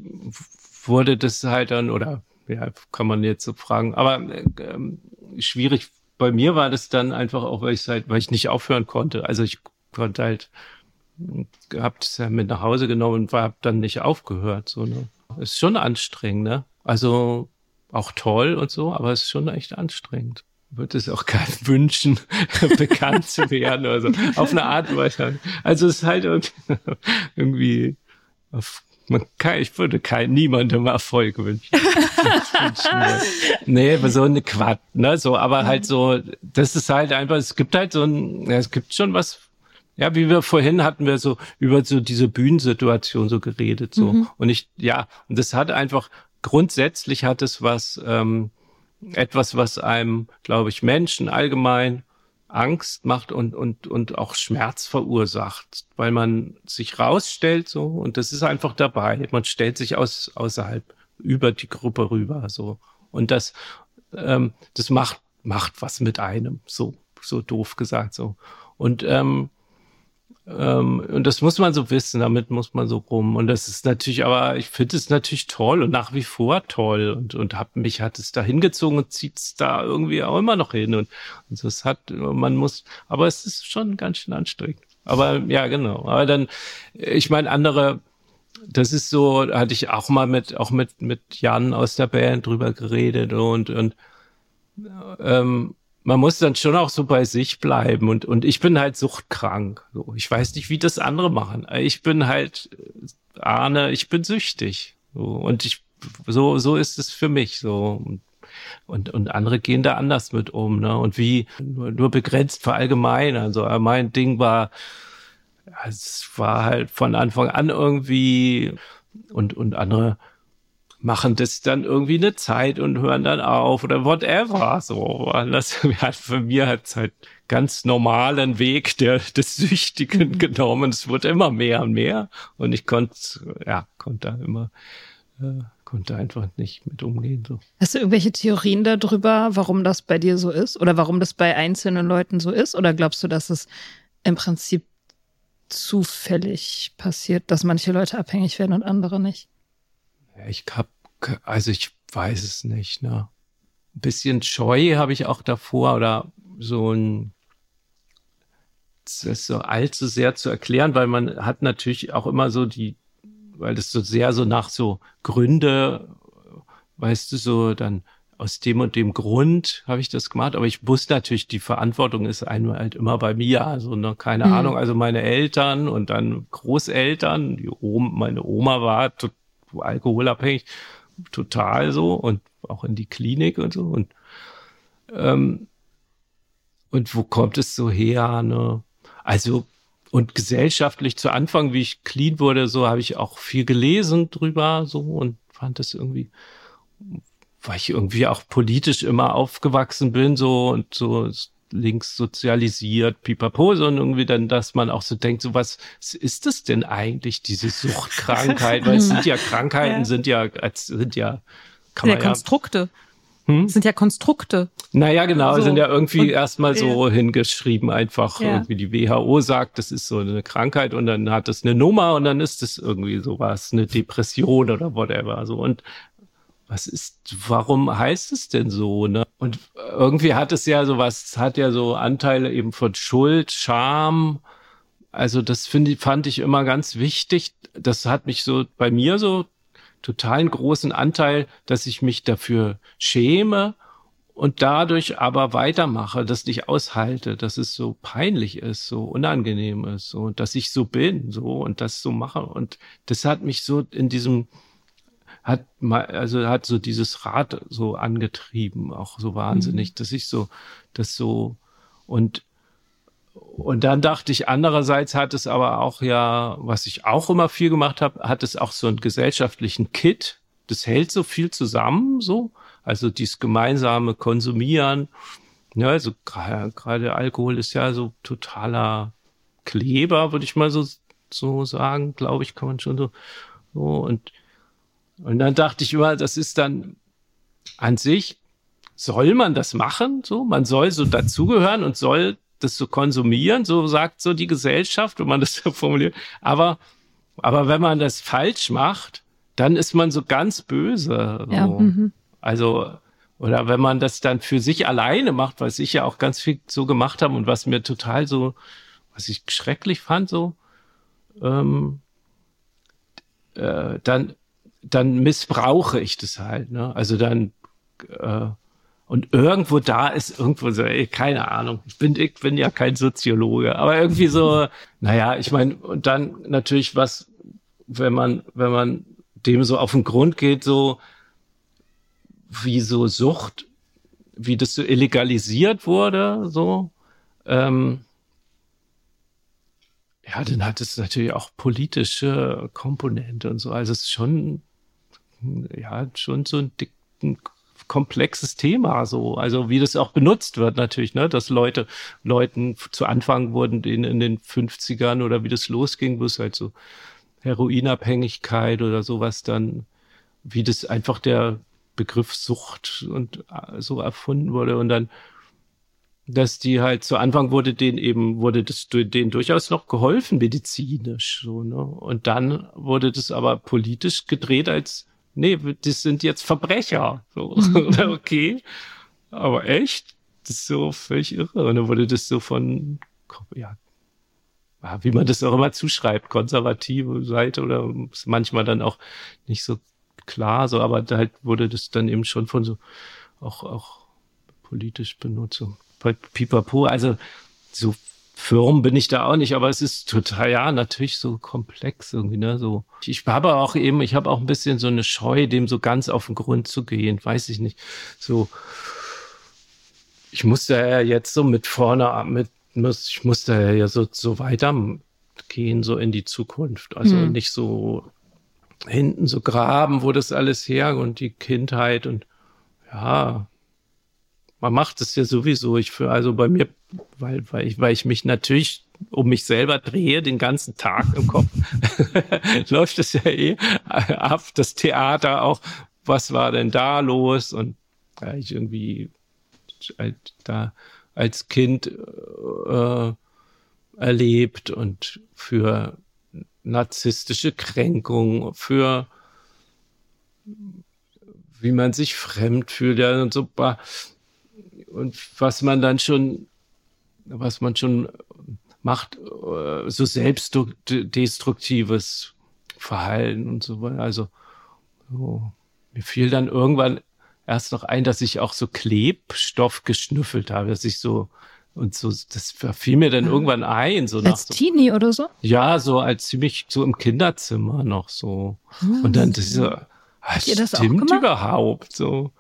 Speaker 3: wurde das halt dann oder ja kann man jetzt so fragen. Aber ähm, schwierig. Bei mir war das dann einfach auch weil ich halt weil ich nicht aufhören konnte. Also ich konnte halt habt es ja mit nach Hause genommen und war hab dann nicht aufgehört so ne? Ist schon anstrengend ne? Also auch toll und so, aber es ist schon echt anstrengend. Würde es auch keinem wünschen, bekannt zu werden oder so. Auf eine Art weiter. Also es ist halt irgendwie, man kann, ich würde kein, niemandem Erfolg wünschen. nee, aber so eine Quatsch, ne, so, aber halt so, das ist halt einfach, es gibt halt so ein, ja, es gibt schon was, ja, wie wir vorhin hatten wir so über so diese Bühnensituation so geredet, so. Mhm. Und ich, ja, und das hat einfach grundsätzlich hat es was, ähm, etwas, was einem, glaube ich, Menschen allgemein Angst macht und, und, und auch Schmerz verursacht, weil man sich rausstellt so und das ist einfach dabei. Man stellt sich aus, außerhalb über die Gruppe rüber so und das, ähm, das macht, macht was mit einem, so, so doof gesagt so. Und ähm, ähm, und das muss man so wissen, damit muss man so rum. Und das ist natürlich, aber ich finde es natürlich toll und nach wie vor toll. Und, und hab, mich hat es da hingezogen und zieht es da irgendwie auch immer noch hin. Und, und das hat, man muss, aber es ist schon ganz schön anstrengend. Aber ja, genau. Aber dann, ich meine, andere, das ist so, hatte ich auch mal mit, auch mit, mit Jan aus der Band drüber geredet und, und ähm, man muss dann schon auch so bei sich bleiben und, und ich bin halt suchtkrank. So, ich weiß nicht, wie das andere machen. Ich bin halt, äh, Arne, ich bin süchtig. So, und ich, so, so ist es für mich so. Und, und andere gehen da anders mit um, ne? Und wie nur, nur begrenzt verallgemeinern. Also mein Ding war, es war halt von Anfang an irgendwie und, und andere machen das dann irgendwie eine Zeit und hören dann auf oder whatever. So, das hat für mir hat halt ganz normalen Weg der, des Süchtigen mhm. genommen. Es wurde immer mehr und mehr und ich konnte, ja, konnte da immer, äh, konnte einfach nicht mit umgehen. So.
Speaker 5: Hast du irgendwelche Theorien darüber, warum das bei dir so ist oder warum das bei einzelnen Leuten so ist? Oder glaubst du, dass es im Prinzip zufällig passiert, dass manche Leute abhängig werden und andere nicht?
Speaker 3: Ich hab, also ich weiß es nicht, ne. Ein bisschen Scheu habe ich auch davor oder so ein, das so allzu sehr zu erklären, weil man hat natürlich auch immer so die, weil das so sehr so nach so Gründe, weißt du, so dann aus dem und dem Grund habe ich das gemacht, aber ich wusste natürlich, die Verantwortung ist einmal halt immer bei mir, also ne, keine mhm. Ahnung, also meine Eltern und dann Großeltern, die Oma, meine Oma war alkoholabhängig, total so und auch in die Klinik und so und ähm, und wo kommt es so her, ne? Also und gesellschaftlich zu Anfang, wie ich clean wurde, so habe ich auch viel gelesen drüber so und fand das irgendwie weil ich irgendwie auch politisch immer aufgewachsen bin so und so links sozialisiert, pipapo, sondern irgendwie dann, dass man auch so denkt, so was ist das denn eigentlich, diese Suchtkrankheit? Weil es sind ja Krankheiten, ja. sind ja, sind ja,
Speaker 4: kann man ja, Konstrukte. Hm? Sind ja Konstrukte.
Speaker 3: Naja, genau, so. sind ja irgendwie erstmal so hingeschrieben, einfach ja. irgendwie die WHO sagt, das ist so eine Krankheit und dann hat es eine Nummer und dann ist es irgendwie sowas, eine Depression oder whatever. So und was ist, warum heißt es denn so, ne? Und irgendwie hat es ja sowas, hat ja so Anteile eben von Schuld, Scham. Also das finde ich, fand ich immer ganz wichtig. Das hat mich so bei mir so totalen großen Anteil, dass ich mich dafür schäme und dadurch aber weitermache, das nicht aushalte, dass es so peinlich ist, so unangenehm ist, so, dass ich so bin, so und das so mache. Und das hat mich so in diesem, hat mal, also hat so dieses Rad so angetrieben, auch so wahnsinnig, mhm. dass ich so, das so und und dann dachte ich, andererseits hat es aber auch ja, was ich auch immer viel gemacht habe, hat es auch so einen gesellschaftlichen Kit. Das hält so viel zusammen, so. Also dieses gemeinsame Konsumieren. Ja, also gerade Alkohol ist ja so totaler Kleber, würde ich mal so, so sagen, glaube ich, kann man schon so. so und, und dann dachte ich immer, das ist dann an sich, soll man das machen? So, man soll so dazugehören und soll das zu konsumieren, so sagt so die Gesellschaft, wenn man das so formuliert. Aber, aber wenn man das falsch macht, dann ist man so ganz böse. So. Ja, mhm. Also, oder wenn man das dann für sich alleine macht, was ich ja auch ganz viel so gemacht habe und was mir total so, was ich schrecklich fand, so, ähm, äh, dann, dann missbrauche ich das halt. Ne? Also dann äh, und irgendwo da ist irgendwo so, ey, keine Ahnung, ich bin, ich bin ja kein Soziologe, aber irgendwie so, naja, ich meine, und dann natürlich was, wenn man, wenn man dem so auf den Grund geht, so wie so Sucht, wie das so illegalisiert wurde, so, ähm, ja, dann hat es natürlich auch politische Komponente und so. Also es ist schon, ja, schon so ein dicken komplexes Thema, so. Also, wie das auch benutzt wird, natürlich, ne, dass Leute, Leuten zu Anfang wurden in, in den 50ern oder wie das losging, wo es halt so Heroinabhängigkeit oder sowas dann, wie das einfach der Begriff Sucht und äh, so erfunden wurde und dann, dass die halt zu Anfang wurde denen eben, wurde das denen durchaus noch geholfen, medizinisch, so, ne? Und dann wurde das aber politisch gedreht als nee, das sind jetzt Verbrecher. So, mhm. okay. Aber echt? Das ist so völlig irre. Und dann wurde das so von, ja, wie man das auch immer zuschreibt, konservative Seite oder manchmal dann auch nicht so klar, so, aber halt wurde das dann eben schon von so auch, auch politisch benutzt. Bei Pipapo, also so Firmen bin ich da auch nicht, aber es ist total, ja, natürlich so komplex irgendwie, ne, so. Ich habe auch eben, ich habe auch ein bisschen so eine Scheu, dem so ganz auf den Grund zu gehen, weiß ich nicht. So, ich muss da ja jetzt so mit vorne, mit, muss, ich muss da ja so, so weitergehen, so in die Zukunft. Also hm. nicht so hinten so graben, wo das alles her und die Kindheit und ja, man macht es ja sowieso. Ich für, also bei mir, weil, weil ich, weil ich mich natürlich um mich selber drehe den ganzen Tag im Kopf, läuft es ja eh ab. Das Theater auch. Was war denn da los? Und ja, ich irgendwie halt da als Kind äh, erlebt und für narzisstische Kränkung, für wie man sich fremd fühlt, ja, und so und was man dann schon, was man schon macht, äh, so selbstdestruktives Verhalten und so weiter. Also so. mir fiel dann irgendwann erst noch ein, dass ich auch so Klebstoff geschnüffelt habe, dass ich so und so, das fiel mir dann irgendwann ein. So
Speaker 5: als
Speaker 3: nach,
Speaker 5: Teenie oder so?
Speaker 3: Ja, so als ziemlich so im Kinderzimmer noch so. Hm. Und dann das so, das stimmt überhaupt so.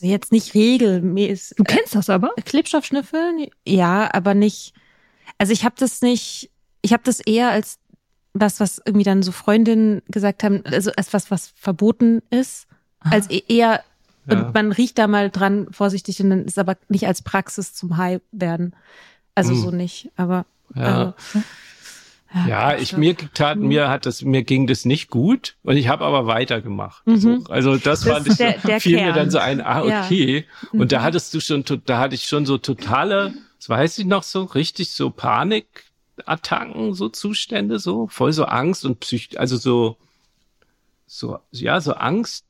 Speaker 4: Also jetzt nicht regelmäßig.
Speaker 5: Du kennst das aber?
Speaker 4: Äh, Klebstoffschnüffeln? Ja, aber nicht. Also ich habe das nicht. Ich habe das eher als was, was irgendwie dann so Freundinnen gesagt haben, also als was, was verboten ist, Aha. als e-, eher Und ja. man riecht da mal dran vorsichtig und dann ist aber nicht als Praxis zum High werden. Also hm. so nicht, aber.
Speaker 3: Ja. Also, ja, ich mir tat mir hat das mir ging das nicht gut und ich habe aber weitergemacht. Mhm. So. Also das, das fand ich der, der fiel Kern. mir dann so ein ah okay ja. und da mhm. hattest du schon da hatte ich schon so totale, das weiß ich noch so richtig so Panikattacken so Zustände so voll so Angst und Psych also so so ja so Angst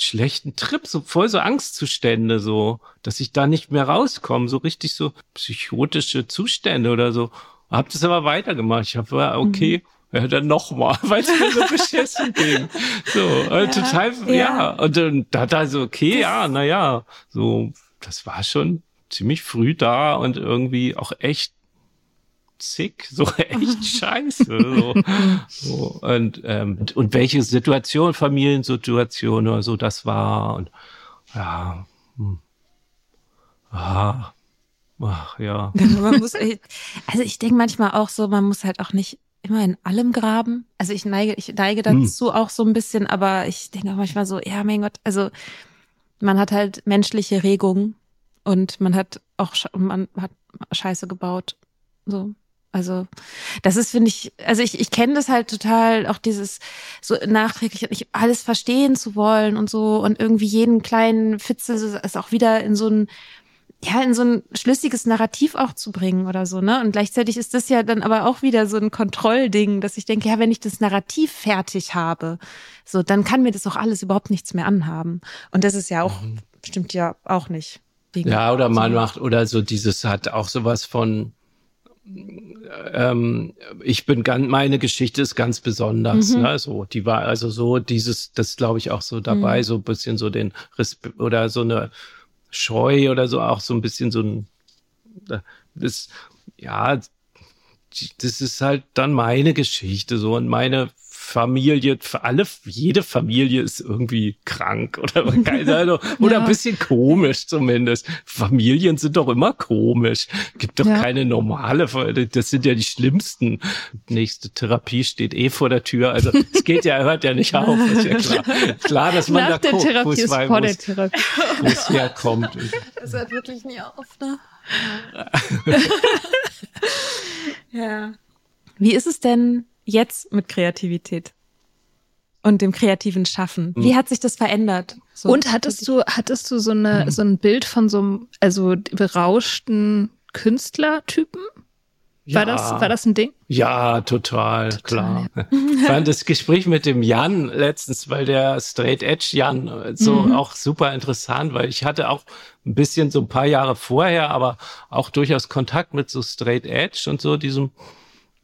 Speaker 3: schlechten Trip, so voll so Angstzustände, so, dass ich da nicht mehr rauskomme, so richtig so psychotische Zustände oder so. Hab das aber weitergemacht. Ich habe, okay, mhm. ja, dann nochmal, weil es mir so beschissen ging. So, äh, ja, total, ja. ja. Und dann da da so, okay, das ja, na ja, so, das war schon ziemlich früh da und irgendwie auch echt sick, so echt scheiße. So. so. Und, ähm, und welche Situation, Familiensituation oder so das war. Und ja, hm. ah, Ach ja.
Speaker 4: man muss, also ich denke manchmal auch so, man muss halt auch nicht immer in allem graben. Also ich neige, ich neige hm. dazu hm. auch so ein bisschen, aber ich denke auch manchmal so, ja, mein Gott, also man hat halt menschliche Regungen und man hat auch, man hat Scheiße gebaut. So. Also, das ist, finde ich, also ich, ich kenne das halt total, auch dieses so nachträglich nicht alles verstehen zu wollen und so und irgendwie jeden kleinen Fitzel ist auch wieder in so ein ja, in so ein schlüssiges Narrativ auch zu bringen oder so, ne? Und gleichzeitig ist das ja dann aber auch wieder so ein Kontrollding, dass ich denke, ja, wenn ich das Narrativ fertig habe, so, dann kann mir das auch alles überhaupt nichts mehr anhaben. Und das ist ja auch, mhm. stimmt ja auch nicht.
Speaker 3: ja, oder man macht, oder so dieses hat auch sowas von, ähm, ich bin ganz, meine Geschichte ist ganz besonders, mhm. ne? So, die war also so dieses, das glaube ich auch so dabei, mhm. so ein bisschen so den Respekt oder so eine Scheu oder so auch so ein bisschen so ein, das, ja, das ist halt dann meine Geschichte so und meine Familie, für alle, jede Familie ist irgendwie krank oder, oder ja. ein bisschen komisch zumindest. Familien sind doch immer komisch. Gibt doch ja. keine normale, das sind ja die schlimmsten. Nächste Therapie steht eh vor der Tür. Also es geht ja, hört ja nicht auf, ist ja klar. Klar, dass man
Speaker 5: Nach
Speaker 3: da
Speaker 5: guckt, wo es, vor der Therapie.
Speaker 3: wo es herkommt.
Speaker 5: Das hört wirklich nie auf, ne?
Speaker 4: ja. Wie ist es denn jetzt mit Kreativität und dem kreativen Schaffen? Wie hm. hat sich das verändert?
Speaker 5: So und hattest du, hattest du so eine, hm. so ein Bild von so einem, also berauschten Künstlertypen? War, ja. das, war das ein Ding?
Speaker 3: Ja, total, total klar. Ja. Ich fand das Gespräch mit dem Jan letztens, weil der Straight Edge Jan so mhm. auch super interessant, weil ich hatte auch ein bisschen so ein paar Jahre vorher, aber auch durchaus Kontakt mit so Straight Edge und so diesem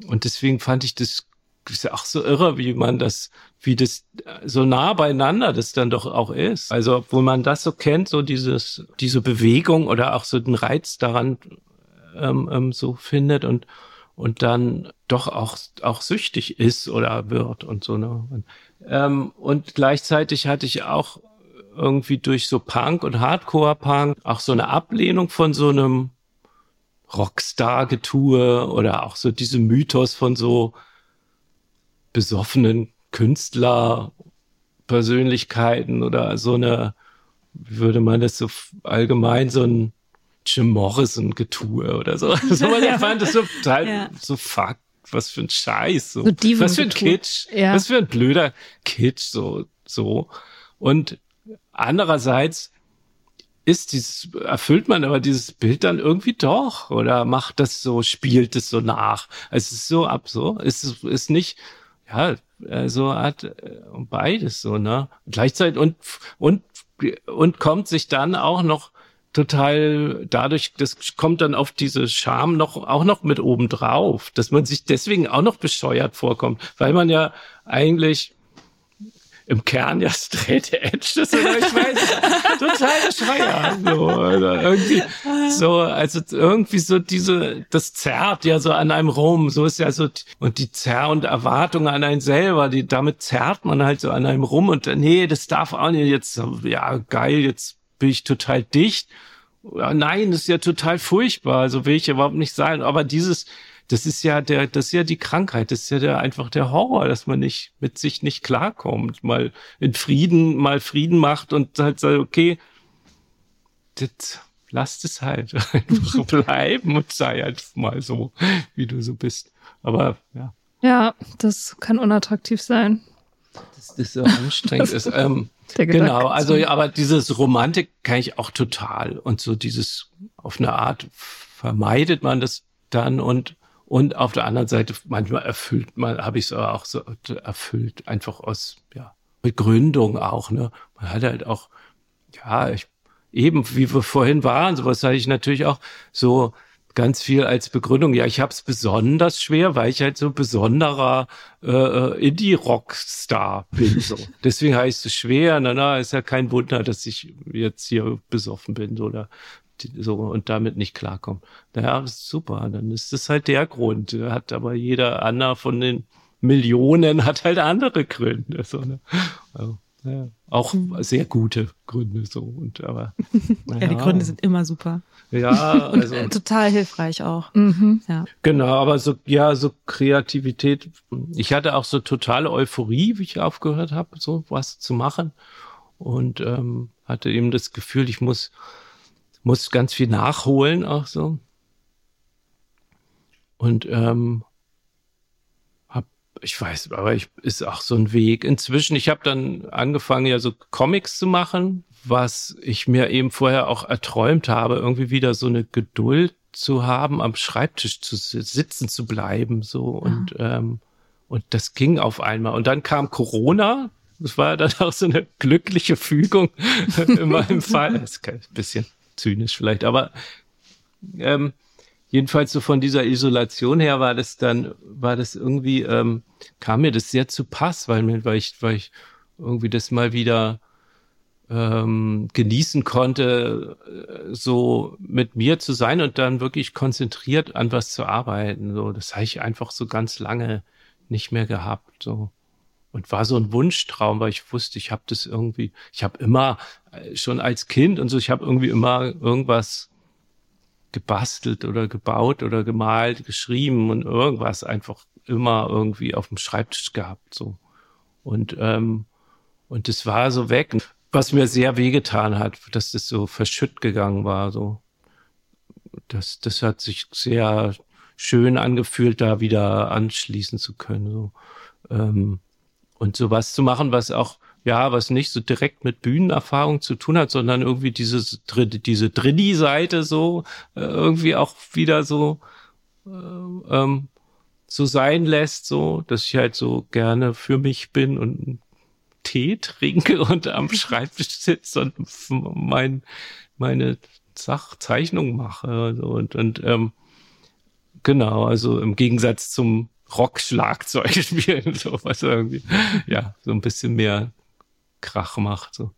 Speaker 3: und deswegen fand ich das ist ja auch so irre, wie man das, wie das so nah beieinander das dann doch auch ist. Also, obwohl man das so kennt, so dieses, diese Bewegung oder auch so den Reiz daran ähm, ähm, so findet und und dann doch auch auch süchtig ist oder wird und so ne. Ähm, und gleichzeitig hatte ich auch irgendwie durch so Punk und Hardcore-Punk auch so eine Ablehnung von so einem Rockstar-Getue oder auch so diese Mythos von so besoffenen Künstler, Persönlichkeiten oder so eine, wie würde man das so allgemein so ein Jim Morrison Getue oder so. so man ja. fand das so total ja. so fuck, was für ein Scheiß, so, so was für ein Kitsch, ja. was für ein blöder Kitsch, so, so. Und andererseits ist dieses, erfüllt man aber dieses Bild dann irgendwie doch oder macht das so, spielt es so nach. Es ist so absurd, es ist, ist nicht, ja, äh, so hat äh, beides so, ne? Gleichzeitig und, und, und kommt sich dann auch noch total dadurch, das kommt dann auf diese Scham noch, auch noch mit oben drauf, dass man sich deswegen auch noch bescheuert vorkommt, weil man ja eigentlich im Kern ja straight edge das ist, ich weiß, total Schreier. So, also irgendwie, so, also irgendwie so diese, das zerrt ja so an einem rum, so ist ja so, und die Zerr und Erwartungen an einen selber, die, damit zerrt man halt so an einem rum. Und nee, das darf auch nicht jetzt, ja, geil, jetzt bin ich total dicht. Ja, nein, das ist ja total furchtbar, so will ich überhaupt nicht sein, aber dieses, das ist ja der, das ist ja die Krankheit, das ist ja der, einfach der Horror, dass man nicht mit sich nicht klarkommt, mal in Frieden, mal Frieden macht und halt sagt, okay, das, lasst es halt einfach bleiben und sei halt mal so, wie du so bist. Aber ja.
Speaker 5: Ja, das kann unattraktiv sein.
Speaker 3: Das ist so anstrengend ist. Ähm, genau, also aber dieses Romantik kann ich auch total und so dieses auf eine Art vermeidet man das dann und und auf der anderen Seite manchmal erfüllt man habe ich es auch so erfüllt einfach aus ja Begründung auch ne man hat halt auch ja ich eben wie wir vorhin waren sowas hatte ich natürlich auch so ganz viel als Begründung, ja, ich habe es besonders schwer, weil ich halt so ein besonderer äh, äh Indie-Rock-Star bin. So. Deswegen heißt es schwer. Na, na, ist ja kein Wunder, dass ich jetzt hier besoffen bin oder so und damit nicht klarkomme. Naja, das ist super. Dann ist das halt der Grund. Hat aber jeder Anna von den Millionen hat halt andere Gründe. So, ne? also. Ja, auch mhm. sehr gute Gründe so und aber
Speaker 4: ja, ja, die Gründe sind immer super.
Speaker 3: Ja, also
Speaker 4: total hilfreich auch.
Speaker 5: Mhm.
Speaker 4: Ja.
Speaker 3: Genau, aber so ja, so Kreativität. Ich hatte auch so totale Euphorie, wie ich aufgehört habe, so was zu machen und ähm, hatte eben das Gefühl, ich muss muss ganz viel nachholen auch so. Und ähm, ich weiß, aber ich ist auch so ein Weg. Inzwischen, ich habe dann angefangen, ja so Comics zu machen, was ich mir eben vorher auch erträumt habe, irgendwie wieder so eine Geduld zu haben, am Schreibtisch zu sitzen zu bleiben, so und ähm, und das ging auf einmal. Und dann kam Corona. Das war dann auch so eine glückliche Fügung in meinem Fall. Das ist ein bisschen zynisch vielleicht, aber ähm, jedenfalls so von dieser Isolation her war das dann, war das irgendwie, ähm, kam mir das sehr zu Pass, weil mir, weil ich, weil ich irgendwie das mal wieder ähm, genießen konnte, äh, so mit mir zu sein und dann wirklich konzentriert an was zu arbeiten. So, das habe ich einfach so ganz lange nicht mehr gehabt. So und war so ein Wunschtraum, weil ich wusste, ich habe das irgendwie, ich habe immer äh, schon als Kind und so, ich habe irgendwie immer irgendwas gebastelt oder gebaut oder gemalt, geschrieben und irgendwas einfach immer irgendwie auf dem Schreibtisch gehabt so. Und ähm, und das war so weg, was mir sehr wehgetan hat, dass das so verschütt gegangen war so. Das das hat sich sehr schön angefühlt, da wieder anschließen zu können so. Ähm, und sowas zu machen, was auch ja, was nicht so direkt mit Bühnenerfahrung zu tun hat, sondern irgendwie diese, diese Drilli-Seite so äh, irgendwie auch wieder so, äh, ähm, so sein lässt, so, dass ich halt so gerne für mich bin und Tee trinke und am Schreibtisch sitze und mein, meine Sachzeichnung mache und, und ähm, genau, also im Gegensatz zum Rock-Schlagzeug spielen, so was irgendwie, ja, so ein bisschen mehr Krach macht. So.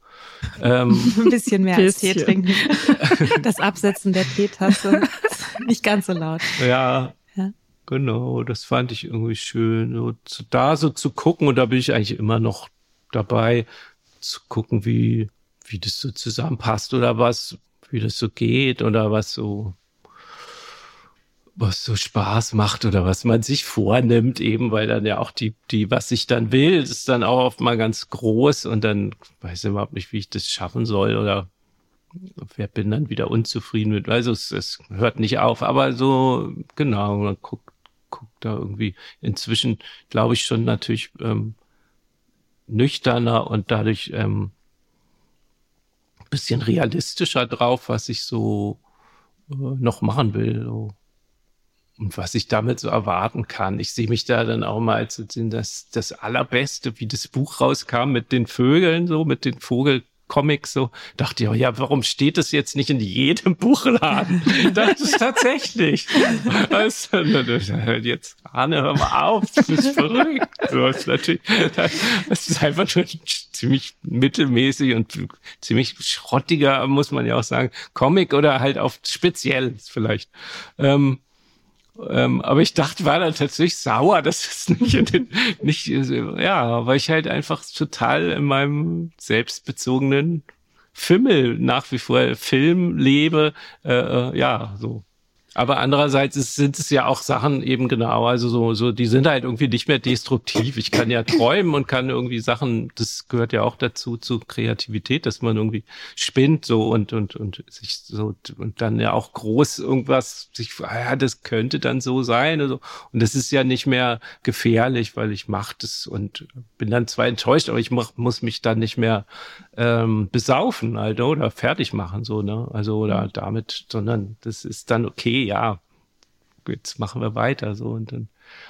Speaker 4: Ähm, Ein bisschen mehr als Tee trinken. Das Absetzen der Teetasse. Nicht ganz so laut.
Speaker 3: Ja, ja, Genau, das fand ich irgendwie schön. So, zu, da so zu gucken, und da bin ich eigentlich immer noch dabei, zu gucken, wie, wie das so zusammenpasst oder was, wie das so geht oder was so was so Spaß macht oder was man sich vornimmt, eben weil dann ja auch die, die, was ich dann will, ist dann auch oft mal ganz groß und dann weiß ich überhaupt nicht, wie ich das schaffen soll oder wer bin dann wieder unzufrieden mit. Also es, es hört nicht auf, aber so, genau, man guckt, guckt da irgendwie inzwischen, glaube ich, schon natürlich ähm, nüchterner und dadurch ähm, bisschen realistischer drauf, was ich so äh, noch machen will. So und was ich damit so erwarten kann. Ich sehe mich da dann auch mal als das, das Allerbeste, wie das Buch rauskam mit den Vögeln, so mit den Vogelcomics, so dachte ich, oh ja, warum steht das jetzt nicht in jedem Buchladen? Das ist tatsächlich. Jetzt, Arne, hör mal auf, das ist verrückt. Das ist natürlich, das ist einfach nur ziemlich mittelmäßig und ziemlich schrottiger, muss man ja auch sagen, Comic oder halt auf speziell vielleicht. Ähm, ähm, aber ich dachte, war dann tatsächlich sauer, dass es nicht, nicht, ja, weil ich halt einfach total in meinem selbstbezogenen Fimmel nach wie vor Film lebe, äh, äh, ja, so Aber andererseits ist, sind es ja auch Sachen eben genau, also so, so, die sind halt irgendwie nicht mehr destruktiv. Ich kann ja träumen und kann irgendwie Sachen, das gehört ja auch dazu, zu Kreativität, dass man irgendwie spinnt so und, und, und sich so, und dann ja auch groß irgendwas, sich, ah ja, das könnte dann so sein. Also, und das ist ja nicht mehr gefährlich, weil ich mache das und bin dann zwar enttäuscht, aber ich mach, muss mich dann nicht mehr ähm, besaufen, halt, oder fertig machen, so, ne? Also, oder damit, sondern das ist dann okay, ja, jetzt machen wir weiter so und dann,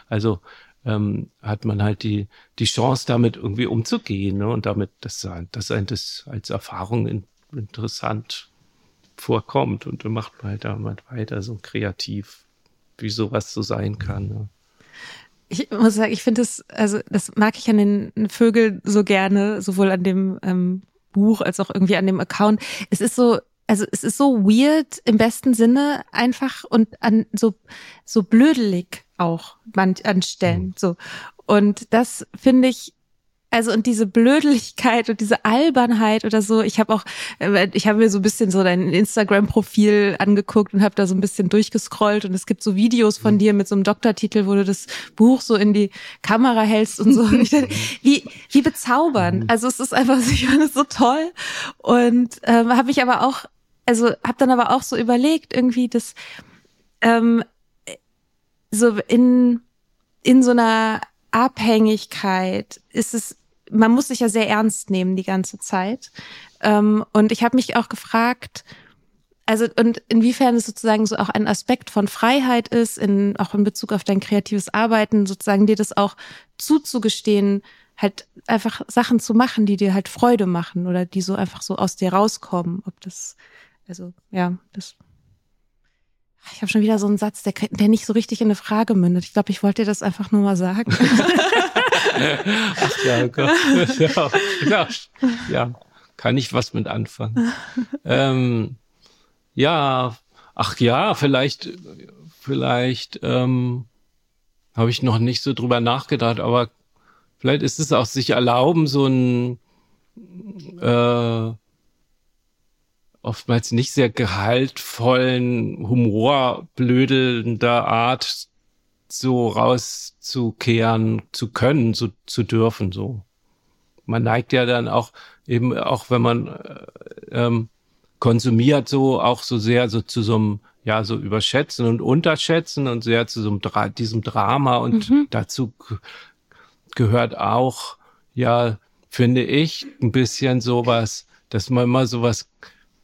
Speaker 3: also ähm, hat man halt die die Chance damit irgendwie umzugehen ne? und damit dass dass ein das als Erfahrung in, interessant vorkommt und dann macht man halt damit weiter so kreativ wie sowas so sein kann. Ne?
Speaker 4: Ich muss sagen, ich finde das, also das mag ich an den Vögeln so gerne, sowohl an dem ähm, Buch als auch irgendwie an dem Account. Es ist so, also es ist so weird im besten Sinne einfach und an so so blödelig auch manch an Stellen mhm. so und das finde ich also und diese Blödeligkeit und diese Albernheit oder so, ich habe auch, äh, ich habe mir so ein bisschen so dein Instagram-Profil angeguckt und habe da so ein bisschen durchgescrollt und es gibt so Videos von mhm. dir mit so einem Doktortitel, wo du das Buch so in die Kamera hältst und so. Und dachte, wie, wie bezaubernd. Mhm. Also es ist einfach, ich fand es so toll und ähm, habe ich aber auch also habe dann aber auch so überlegt, irgendwie, dass ähm, so in, in so einer Abhängigkeit ist es, man muss sich ja sehr ernst nehmen die ganze Zeit. Ähm, und ich habe mich auch gefragt, also und inwiefern es sozusagen so auch ein Aspekt von Freiheit ist, in, auch in Bezug auf dein kreatives Arbeiten, sozusagen dir das auch zuzugestehen, halt einfach Sachen zu machen, die dir halt Freude machen oder die so einfach so aus dir rauskommen. Ob das also ja, das. Ich habe schon wieder so einen Satz, der, der nicht so richtig in eine Frage mündet. Ich glaube, ich wollte dir das einfach nur mal sagen.
Speaker 3: Ach ja, Gott. Ja, ja, ja, kann ich was mit anfangen. ähm, ja, ach ja, vielleicht, vielleicht ähm, habe ich noch nicht so drüber nachgedacht, aber vielleicht ist es auch sich erlauben, so ein äh, oftmals nicht sehr gehaltvollen, humorblödelnder Art so rauszukehren zu können, so zu dürfen, so. Man neigt ja dann auch eben, auch wenn man äh, ähm, konsumiert, so auch so sehr so zu so einem, ja, so überschätzen und unterschätzen und sehr zu so einem Dra diesem Drama und mhm. dazu gehört auch, ja, finde ich, ein bisschen sowas, dass man mal sowas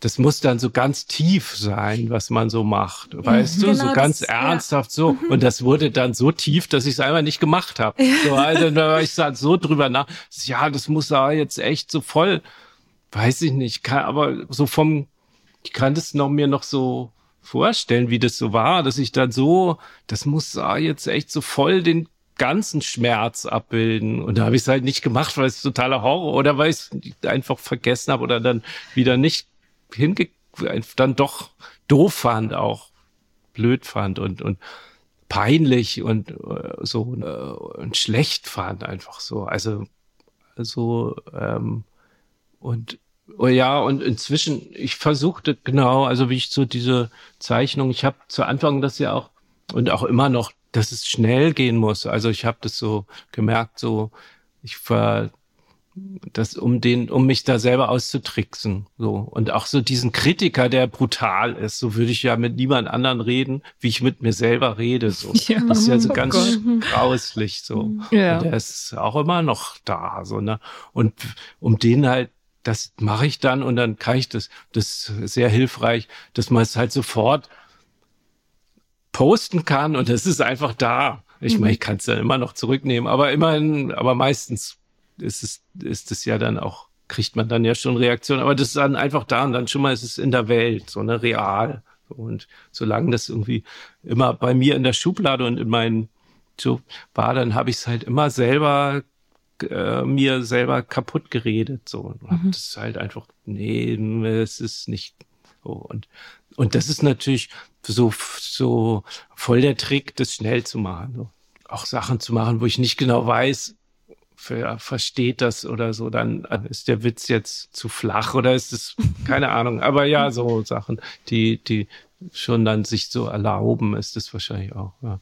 Speaker 3: das muss dann so ganz tief sein, was man so macht. Weißt mhm, du, genau so ganz das, ernsthaft ja. so. Mhm. Und das wurde dann so tief, dass ich es einfach nicht gemacht habe. So, also da war ich dann so drüber nach. Ja, das muss da jetzt echt so voll, weiß ich nicht, kann, aber so vom, ich kann das noch mir noch so vorstellen, wie das so war, dass ich dann so, das muss da jetzt echt so voll den ganzen Schmerz abbilden. Und da habe ich es halt nicht gemacht, weil es totaler Horror oder weil ich es einfach vergessen habe oder dann wieder nicht hinge dann doch doof fand, auch blöd fand und, und peinlich und äh, so äh, und schlecht fand, einfach so. Also, also ähm, und oh ja, und inzwischen, ich versuchte genau, also wie ich so diese Zeichnung, ich habe zu Anfang das ja auch und auch immer noch, dass es schnell gehen muss. Also ich habe das so gemerkt, so ich ver das, um den, um mich da selber auszutricksen, so. Und auch so diesen Kritiker, der brutal ist, so würde ich ja mit niemand anderen reden, wie ich mit mir selber rede, so. Ja. Das ist ja so oh ganz Gott. grauslich, so. Ja. Und der ist auch immer noch da, so, ne. Und um den halt, das mache ich dann und dann kann ich das, das ist sehr hilfreich, dass man es halt sofort posten kann und es ist einfach da. Ich meine, ich kann es dann immer noch zurücknehmen, aber immerhin, aber meistens ist es, ist es ja dann auch, kriegt man dann ja schon Reaktionen, aber das ist dann einfach da und dann schon mal ist es in der Welt, so eine real. Und solange das irgendwie immer bei mir in der Schublade und in meinen so war, dann habe ich es halt immer selber äh, mir selber kaputt geredet so und mhm. das ist halt einfach nee es ist nicht so und und das ist natürlich so so voll der Trick das schnell zu machen so. auch Sachen zu machen wo ich nicht genau weiß ver versteht das oder so, dann ist der Witz jetzt zu flach oder ist es, keine Ahnung. Aber ja, so Sachen, die, die schon dann sich so erlauben, ist es wahrscheinlich auch. Ja.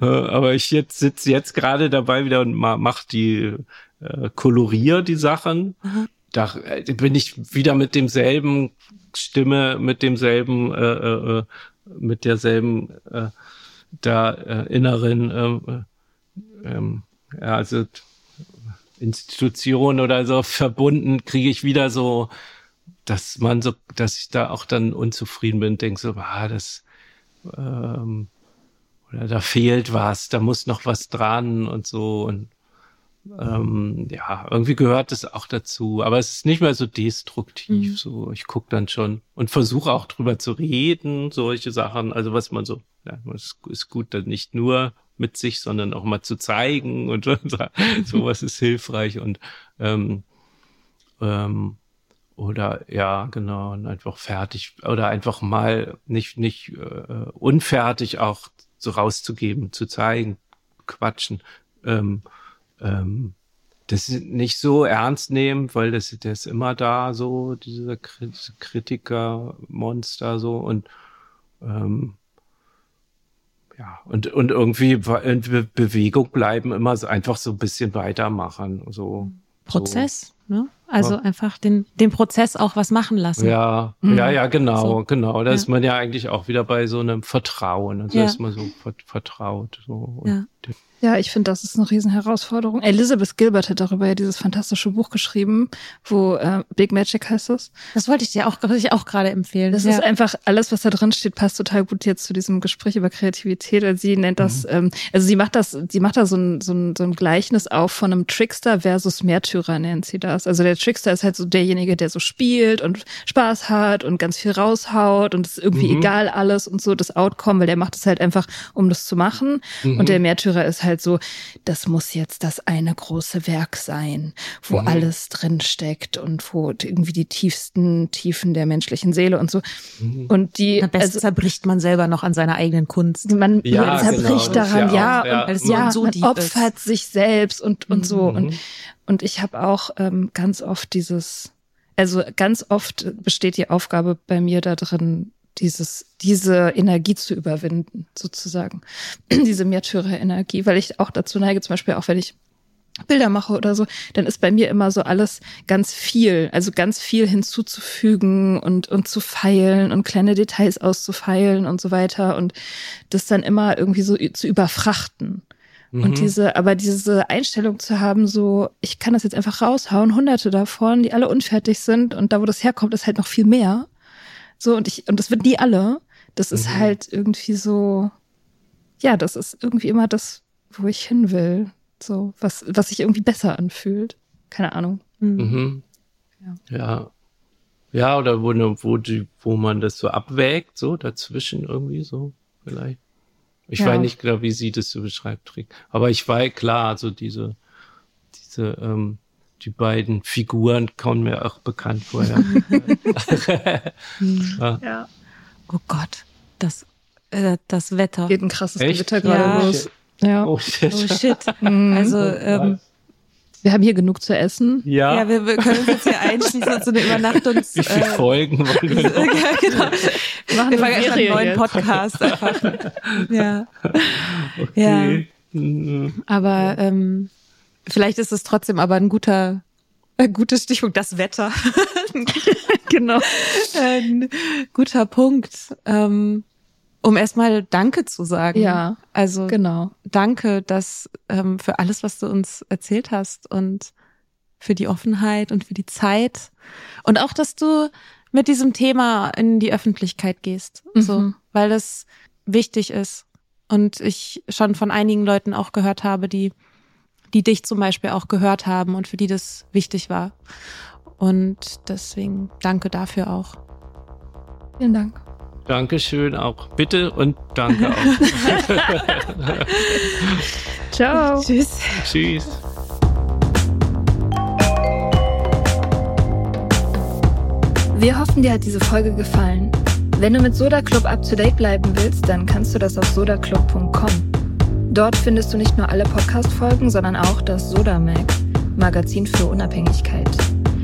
Speaker 3: Ja. Aber ich jetzt sitze jetzt gerade dabei wieder und ma mach die äh, kolorier die Sachen. Mhm. Da äh, bin ich wieder mit demselben Stimme, mit demselben, äh, äh, äh mit derselben äh, da äh, inneren äh, ähm, ja, also Institution oder so verbunden, kriege ich wieder so, dass man so, dass ich da auch dann unzufrieden bin, denke so, ah, das ähm, oder da fehlt was, da muss noch was dran und so und ähm, ja, irgendwie gehört es auch dazu, aber es ist nicht mehr so destruktiv. Mhm. So, ich gucke dann schon und versuche auch drüber zu reden, solche Sachen. Also was man so, ja, es ist gut, dann nicht nur mit sich, sondern auch mal zu zeigen und sowas ist hilfreich und ähm, ähm, oder ja genau und einfach fertig oder einfach mal nicht nicht äh, unfertig auch so rauszugeben, zu zeigen, quatschen. Ähm, ähm, das nicht so ernst nehmen, weil das der ist immer da so dieser Kritiker Monster so und ähm, ja, und, und irgendwie in Bewegung bleiben, immer so einfach so ein bisschen weitermachen. So,
Speaker 4: Prozess, so. Ne? Also ja. einfach den, den Prozess auch was machen lassen.
Speaker 3: Ja, mhm. ja, ja, genau, so. genau. Da ja. ist man ja eigentlich auch wieder bei so einem Vertrauen. Also ja. ist man so vertraut. So.
Speaker 5: ja. Ja, ich finde, das ist eine Riesenherausforderung. Elizabeth Gilbert hat darüber ja dieses fantastische Buch geschrieben, wo äh, Big Magic heißt es.
Speaker 4: Das wollte ich dir auch, ich auch gerade empfehlen.
Speaker 5: Das ja. ist einfach, alles, was da drin steht, passt total gut jetzt zu diesem Gespräch über Kreativität. Also sie nennt das, mhm. ähm, also sie macht das, sie macht da so ein, so, ein, so ein Gleichnis auf von einem Trickster versus Märtyrer, nennt sie das. Also der Trickster ist halt so derjenige, der so spielt und Spaß hat und ganz viel raushaut und es ist irgendwie mhm. egal alles und so das Outcome, weil der macht es halt einfach, um das zu machen. Mhm. Und der Märtyrer ist halt so, das muss jetzt das eine große Werk sein, wo mhm. alles drin steckt und wo irgendwie die tiefsten Tiefen der menschlichen Seele und so. Mhm. Und die
Speaker 4: am besten also, zerbricht man selber noch an seiner eigenen Kunst.
Speaker 5: Man, ja, man zerbricht genau. daran, ja, ja, und ja, so man opfert ist. sich selbst und und so und mhm. Und ich habe auch ähm, ganz oft dieses also ganz oft besteht die Aufgabe bei mir da drin, dieses, diese Energie zu überwinden, sozusagen. diese Märtyrer-Energie, weil ich auch dazu neige, zum Beispiel auch wenn ich Bilder mache oder so, dann ist bei mir immer so alles ganz viel, also ganz viel hinzuzufügen und, und zu feilen und kleine Details auszufeilen und so weiter und das dann immer irgendwie so zu überfrachten. Und mhm. diese, aber diese Einstellung zu haben, so, ich kann das jetzt einfach raushauen, hunderte davon, die alle unfertig sind und da, wo das herkommt, ist halt noch viel mehr. So, und ich, und das wird nie alle. Das ist mhm. halt irgendwie so, ja, das ist irgendwie immer das, wo ich hin will. So, was, was sich irgendwie besser anfühlt. Keine Ahnung.
Speaker 3: Mhm. mhm. Ja. ja. Ja, oder wo, ne, wo, die, wo man das so abwägt, so dazwischen irgendwie so, vielleicht. Ich ja. weiß nicht klar, wie sie das so beschreibt. Aber ich weiß klar, so diese, diese, ähm, die beiden Figuren kommen mir auch bekannt vor. Ja.
Speaker 4: ja. Oh Gott, das, äh, das Wetter.
Speaker 5: Geht ein krasses Echt? Gewitter gerade ja. los. Ja.
Speaker 4: Oh shit. Oh shit. Mhm. Also, ähm,
Speaker 5: wir haben hier genug zu essen.
Speaker 4: Ja. Ja, wir, wir können uns jetzt hier einschließen und so eine Übernachtungs...
Speaker 3: Wie viele äh, Folgen wollen wir noch? ja, genau.
Speaker 4: Wir machen wir fangen einen neuen jetzt. Podcast einfach. ja. Okay. Ja. Aber ähm, Vielleicht ist es trotzdem aber ein guter, ein gutes Stichpunkt, das Wetter. genau. Ein guter Punkt. Ähm, um erstmal Danke zu sagen.
Speaker 5: Ja.
Speaker 4: Also genau. Danke, dass ähm, für alles, was du uns erzählt hast und für die Offenheit und für die Zeit und auch, dass du mit diesem Thema in die Öffentlichkeit gehst, mhm. so, weil das wichtig ist und ich schon von einigen Leuten auch gehört habe, die die dich zum Beispiel auch gehört haben und für die das wichtig war. Und deswegen danke dafür auch.
Speaker 5: Vielen Dank.
Speaker 3: Dankeschön auch. Bitte und danke auch.
Speaker 5: Ciao.
Speaker 4: Tschüss.
Speaker 3: Tschüss.
Speaker 6: Wir hoffen, dir hat diese Folge gefallen. Wenn du mit Soda Club up to date bleiben willst, dann kannst du das auf sodaclub.com.
Speaker 5: Dort findest du nicht nur alle Podcast-Folgen, sondern auch das Sodamag, Magazin für Unabhängigkeit.